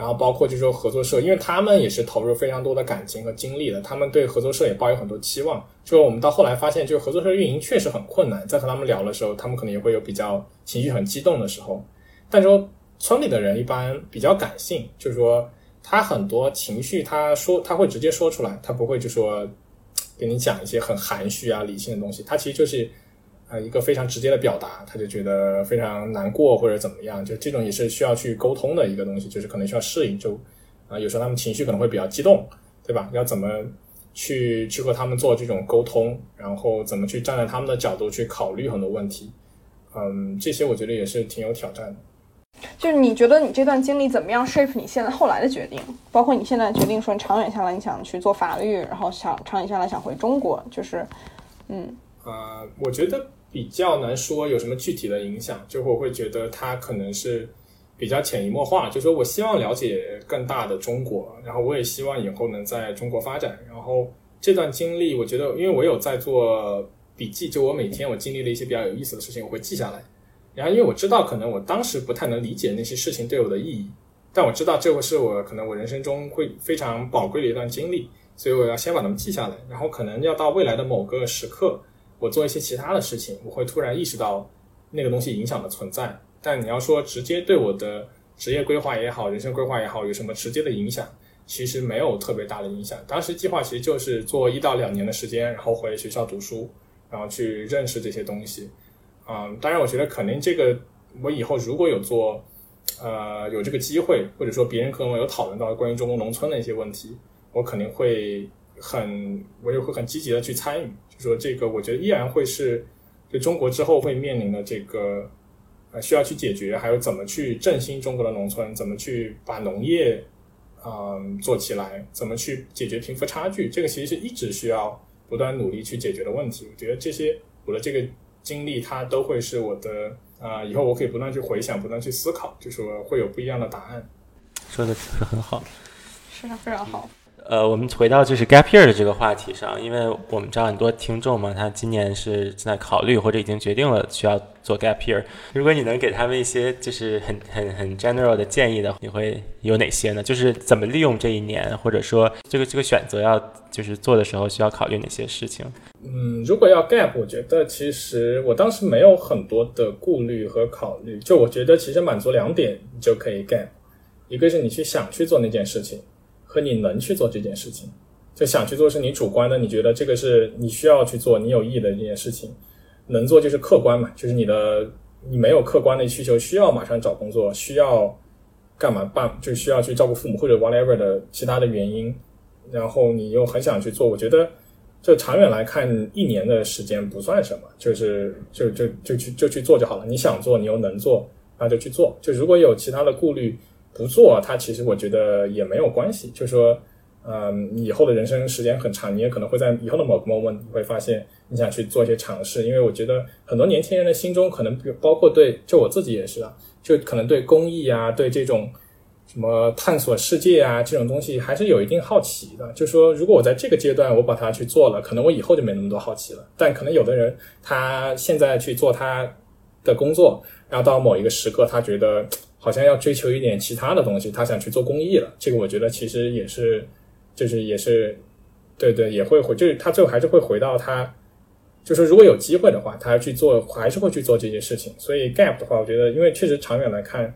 A: 然后包括就是说合作社，因为他们也是投入非常多的感情和精力的，他们对合作社也抱有很多期望。就我们到后来发现，就是合作社运营确实很困难，在和他们聊的时候，他们可能也会有比较情绪很激动的时候。但说村里的人一般比较感性，就是说他很多情绪，他说他会直接说出来，他不会就说给你讲一些很含蓄啊理性的东西，他其实就是。啊，一个非常直接的表达，他就觉得非常难过或者怎么样，就这种也是需要去沟通的一个东西，就是可能需要适应。就啊，有时候他们情绪可能会比较激动，对吧？要怎么去去和他们做这种沟通，然后怎么去站在他们的角度去考虑很多问题，嗯，这些我觉得也是挺有挑战的。
D: 就是你觉得你这段经历怎么样 shape 你现在后来的决定？包括你现在决定说你长远下来你想去做法律，然后想长远下来想回中国，就是嗯
A: 啊，我觉得。比较难说有什么具体的影响，就我会觉得它可能是比较潜移默化。就说我希望了解更大的中国，然后我也希望以后能在中国发展。然后这段经历，我觉得因为我有在做笔记，就我每天我经历了一些比较有意思的事情，我会记下来。然后因为我知道可能我当时不太能理解那些事情对我的意义，但我知道这个是我可能我人生中会非常宝贵的一段经历，所以我要先把它们记下来。然后可能要到未来的某个时刻。我做一些其他的事情，我会突然意识到那个东西影响的存在。但你要说直接对我的职业规划也好，人生规划也好，有什么直接的影响，其实没有特别大的影响。当时计划其实就是做一到两年的时间，然后回学校读书，然后去认识这些东西。嗯，当然，我觉得可能这个我以后如果有做，呃，有这个机会，或者说别人跟我有讨论到关于中国农村的一些问题，我肯定会很，我也会很积极的去参与。说这个，我觉得依然会是就中国之后会面临的这个呃需要去解决，还有怎么去振兴中国的农村，怎么去把农业嗯做起来，怎么去解决贫富差距，这个其实是一直需要不断努力去解决的问题。我觉得这些我的这个经历，它都会是我的啊，以后我可以不断去回想，不断去思考，就说会有不一样的答案。
C: 说的是很好，
D: 是的，非常好。
C: 呃，我们回到就是 gap year 的这个话题上，因为我们知道很多听众嘛，他今年是正在考虑或者已经决定了需要做 gap year。如果你能给他们一些就是很很很 general 的建议的，你会有哪些呢？就是怎么利用这一年，或者说这个这个选择要就是做的时候需要考虑哪些事情？
A: 嗯，如果要 gap，我觉得其实我当时没有很多的顾虑和考虑，就我觉得其实满足两点就可以 gap，一个是你去想去做那件事情。和你能去做这件事情，就想去做是你主观的，你觉得这个是你需要去做，你有意义的这件事情，能做就是客观嘛，就是你的你没有客观的需求，需要马上找工作，需要干嘛办，就需要去照顾父母或者 whatever 的其他的原因，然后你又很想去做，我觉得就长远来看，一年的时间不算什么，就是就就就去就去做就好了。你想做，你又能做，那就去做。就如果有其他的顾虑。不做，它其实我觉得也没有关系。就是说，嗯，以后的人生时间很长，你也可能会在以后的某个 moment 你会发现你想去做一些尝试。因为我觉得很多年轻人的心中可能包括对，就我自己也是啊，就可能对公益啊，对这种什么探索世界啊这种东西还是有一定好奇的。就说如果我在这个阶段我把它去做了，可能我以后就没那么多好奇了。但可能有的人他现在去做他的工作，然后到某一个时刻他觉得。好像要追求一点其他的东西，他想去做公益了。这个我觉得其实也是，就是也是，对对，也会回，就是他最后还是会回到他，就是如果有机会的话，他要去做，还是会去做这些事情。所以 gap 的话，我觉得，因为确实长远来看，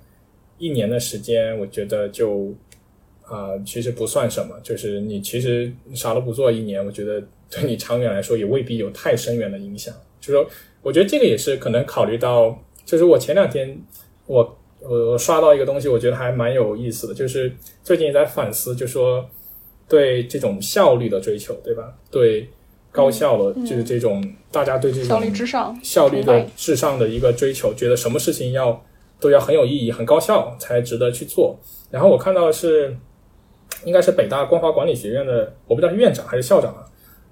A: 一年的时间，我觉得就啊，其实不算什么。就是你其实啥都不做一年，我觉得对你长远来说也未必有太深远的影响。就是说，我觉得这个也是可能考虑到，就是我前两天我。我我刷到一个东西，我觉得还蛮有意思的，就是最近也在反思，就说对这种效率的追求，对吧？对高效的，就是这种大家对这种
D: 效率至上、
A: 效率的至上的一个追求，觉得什么事情要都要很有意义、很高效才值得去做。然后我看到的是，应该是北大光华管理学院的，我不知道是院长还是校长啊，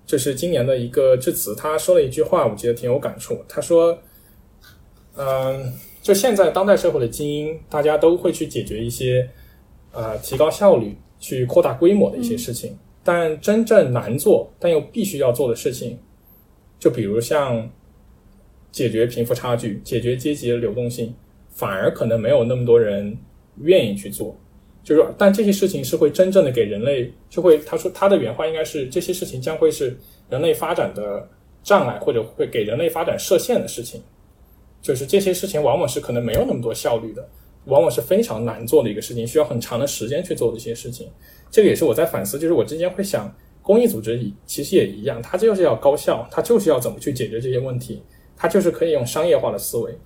A: 就是今年的一个致辞，他说了一句话，我觉得挺有感触。他说，嗯。就现在当代社会的精英，大家都会去解决一些，呃，提高效率、去扩大规模的一些事情。但真正难做但又必须要做的事情，就比如像解决贫富差距、解决阶级的流动性，反而可能没有那么多人愿意去做。就是说，但这些事情是会真正的给人类，就会他说他的原话应该是这些事情将会是人类发展的障碍，或者会给人类发展设限的事情。就是这些事情往往是可能没有那么多效率的，往往是非常难做的一个事情，需要很长的时间去做这些事情。这个也是我在反思，就是我之前会想，公益组织其实也一样，它就是要高效，它就是要怎么去解决这些问题，它就是可以用商业化的思维。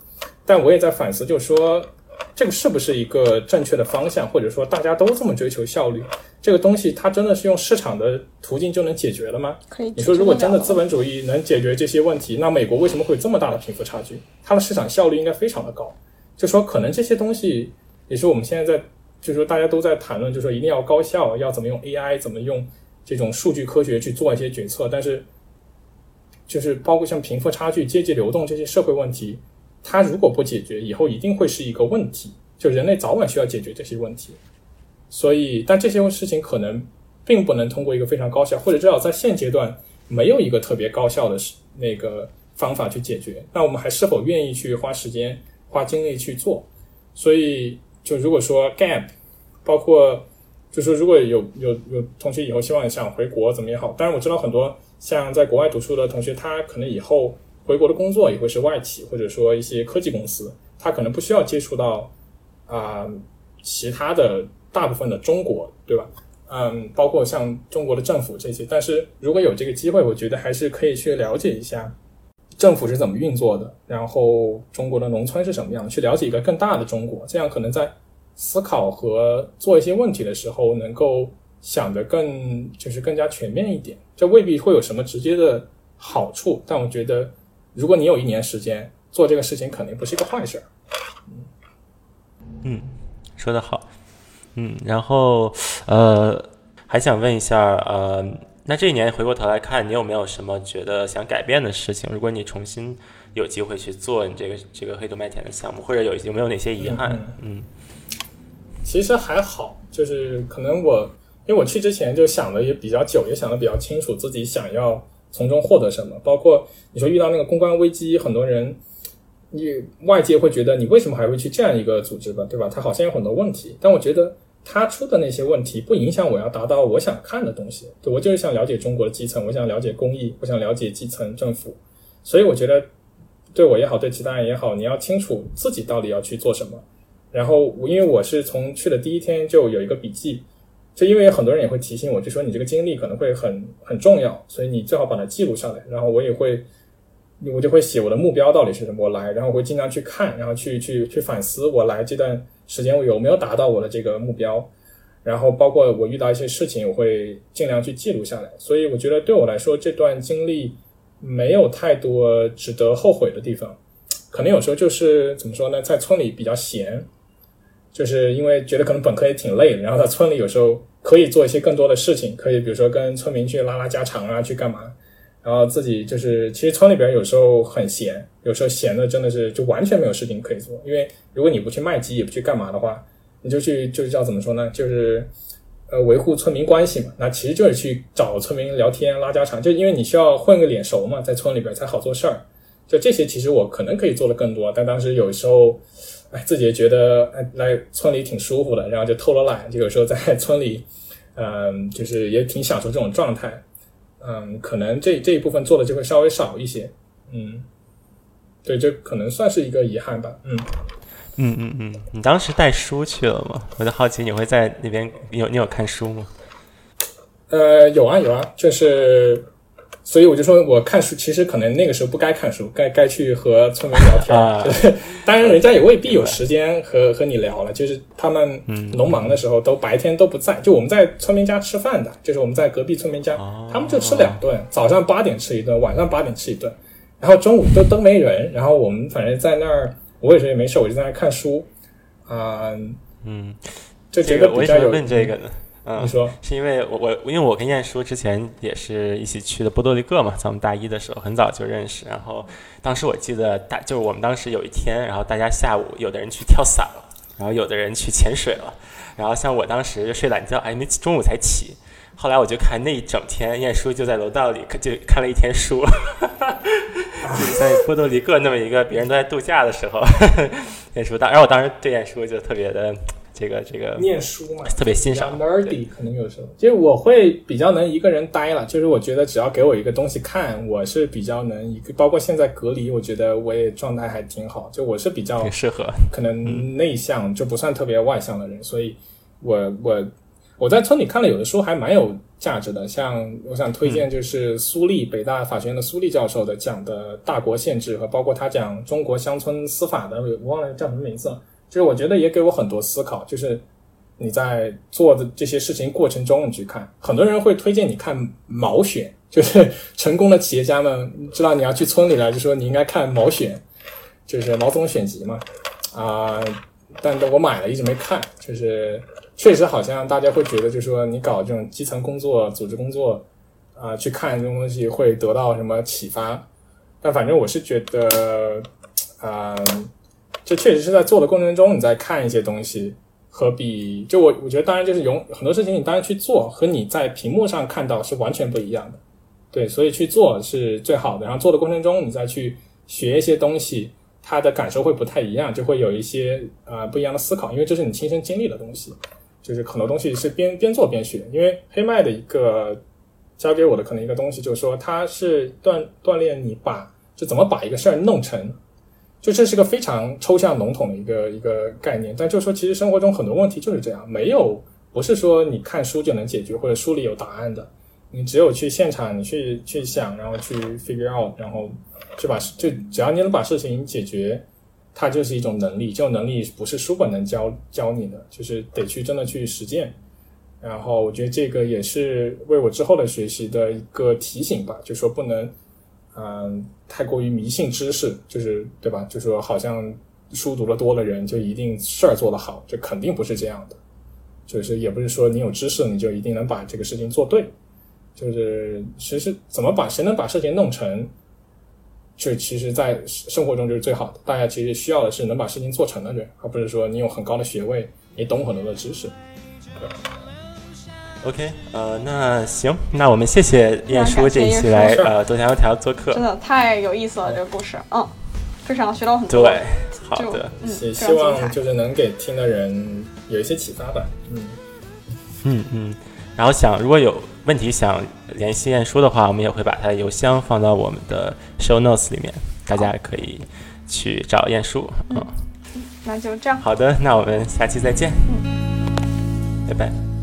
A: 但我也在反思，就是说。这个是不是一个正确的方向，或者说大家都这么追求效率？这个东西它真的是用市场的途径就能解决了吗？
D: 可以。
A: 你说如果真的资本主义能解决这些问题，那美国为什么会有这么大的贫富差距？它的市场效率应该非常的高。就说可能这些东西也是我们现在在，就是说大家都在谈论，就是说一定要高效，要怎么用 AI，怎么用这种数据科学去做一些决策。但是，就是包括像贫富差距、阶级流动这些社会问题。它如果不解决，以后一定会是一个问题。就人类早晚需要解决这些问题，所以，但这些事情可能并不能通过一个非常高效，或者至少在现阶段没有一个特别高效的是那个方法去解决。那我们还是否愿意去花时间、花精力去做？所以，就如果说 gap，包括就是如果有有有同学以后希望想回国怎么也好，当然我知道很多像在国外读书的同学，他可能以后。回国的工作也会是外企，或者说一些科技公司，他可能不需要接触到啊其他的大部分的中国，对吧？嗯，包括像中国的政府这些。但是如果有这个机会，我觉得还是可以去了解一下政府是怎么运作的，然后中国的农村是什么样，去了解一个更大的中国，这样可能在思考和做一些问题的时候，能够想得更就是更加全面一点。这未必会有什么直接的好处，但我觉得。如果你有一年时间做这个事情，肯定不是一个坏事儿。
C: 嗯，说的好。嗯，然后呃，还想问一下，呃，那这一年回过头来看，你有没有什么觉得想改变的事情？如果你重新有机会去做你这个这个黑土麦田的项目，或者有有没有哪些遗憾？嗯，
A: 其实还好，就是可能我因为我去之前就想的也比较久，也想的比较清楚自己想要从中获得什么。包括你说遇到那个公关危机，很多人你外界会觉得你为什么还会去这样一个组织吧，对吧？它好像有很多问题，但我觉得他出的那些问题不影响我要达到我想看的东西。对我就是想了解中国的基层，我想了解公益，我想了解基层政府，所以我觉得对我也好，对其他人也好，你要清楚自己到底要去做什么。然后因为我是从去的第一天就有一个笔记。就因为很多人也会提醒我，就说你这个经历可能会很很重要，所以你最好把它记录下来。然后我也会，我就会写我的目标到底是什么，我来，然后我会经常去看，然后去去去反思我来这段时间我有没有达到我的这个目标。然后包括我遇到一些事情，我会尽量去记录下来。所以我觉得对我来说，这段经历没有太多值得后悔的地方。可能有时候就是怎么说呢，在村里比较闲。就是因为觉得可能本科也挺累的，然后在村里有时候可以做一些更多的事情，可以比如说跟村民去拉拉家常啊，去干嘛，然后自己就是其实村里边有时候很闲，有时候闲的真的是就完全没有事情可以做，因为如果你不去卖鸡也不去干嘛的话，你就去就是叫怎么说呢，就是呃维护村民关系嘛，那其实就是去找村民聊天拉家常，就因为你需要混个脸熟嘛，在村里边才好做事儿，就这些其实我可能可以做的更多，但当时有时候。哎，自己也觉得哎，来村里挺舒服的，然后就偷了懒，就有时候在村里，嗯，就是也挺享受这种状态，嗯，可能这这一部分做的就会稍微少一些，嗯，对，这可能算是一个遗憾吧，嗯，
C: 嗯嗯嗯，你当时带书去了吗？我就好奇你会在那边你有你有看书吗？
A: 呃，有啊有啊，就是。所以我就说，我看书其实可能那个时候不该看书，该该去和村民聊天。就是，当然人家也未必有时间和和你聊了。就是他们农忙的时候，都白天都不在。就我们在村民家吃饭的，就是我们在隔壁村民家，他们就吃两顿，早上八点吃一顿，晚上八点吃一顿，然后中午都都没人。然后我们反正在那儿，我有时候也没事，我就在那儿看书。啊，
C: 嗯，
A: 就觉得比较有
C: 问这个呢。嗯，
A: 你说
C: 是因为我我因为我跟晏殊之前也是一起去的波多黎各嘛，在我们大一的时候很早就认识。然后当时我记得大就是我们当时有一天，然后大家下午有的人去跳伞了，然后有的人去潜水了。然后像我当时就睡懒觉，哎，没中午才起。后来我就看那一整天，晏殊就在楼道里就看了一天书，在波多黎各那么一个别人都在度假的时候，晏殊当，然后我当时对晏殊就特别的。这个这个
A: 念书嘛，
C: 特别欣赏
A: nerdy，可能有时候，其实我会比较能一个人呆了。就是我觉得只要给我一个东西看，我是比较能一个。包括现在隔离，我觉得我也状态还挺好。就我是比较
C: 适合，
A: 可能内向就不算特别外向的人，所以我我我在村里看了有的书还蛮有价值的。像我想推荐就是苏立北大法学院的苏立教授的讲的《大国限制》和包括他讲中国乡村司法的，我忘了叫什么名字了。就是我觉得也给我很多思考，就是你在做的这些事情过程中，你去看，很多人会推荐你看《毛选》，就是成功的企业家们知道你要去村里了，就说你应该看《毛选》，就是毛总选集嘛，啊，但我买了一直没看，就是确实好像大家会觉得，就是说你搞这种基层工作、组织工作啊，去看这种东西会得到什么启发，但反正我是觉得，啊。这确实是在做的过程中，你在看一些东西，和比就我我觉得当然就是有很多事情，你当然去做，和你在屏幕上看到是完全不一样的。对，所以去做是最好的。然后做的过程中，你再去学一些东西，他的感受会不太一样，就会有一些呃不一样的思考，因为这是你亲身经历的东西。就是很多东西是边边做边学。因为黑麦的一个教给我的可能一个东西，就是说它是锻锻炼你把就怎么把一个事儿弄成。就这是个非常抽象笼统的一个一个概念，但就是说，其实生活中很多问题就是这样，没有不是说你看书就能解决，或者书里有答案的，你只有去现场，你去去想，然后去 figure out，然后去把就只要你能把事情解决，它就是一种能力，这种能力不是书本能教教你的，就是得去真的去实践。然后我觉得这个也是为我之后的学习的一个提醒吧，就说不能。嗯，太过于迷信知识，就是对吧？就说好像书读的多的人就一定事儿做得好，这肯定不是这样的。就是也不是说你有知识你就一定能把这个事情做对。就是其实怎么把谁能把事情弄成，就其实在生活中就是最好的。大家其实需要的是能把事情做成的人，而不是说你有很高的学位，你懂很多的知识。
C: OK，呃，那行，那我们谢谢晏殊这一期来 呃多条油条做客
D: 真。的太有意思了，这个故事，嗯，非常学到很多。
C: 对，好
D: 就
C: 的，
D: 嗯，
A: 希希。望就是能给听的人有一些启发吧。嗯，
C: 嗯嗯。然后想如果有问题想联系晏殊的话，我们也会把他的邮箱放到我们的 show notes 里面，大家可以去找晏殊。嗯，
D: 那就这样。
C: 好的，那我们下期再见。嗯拜拜。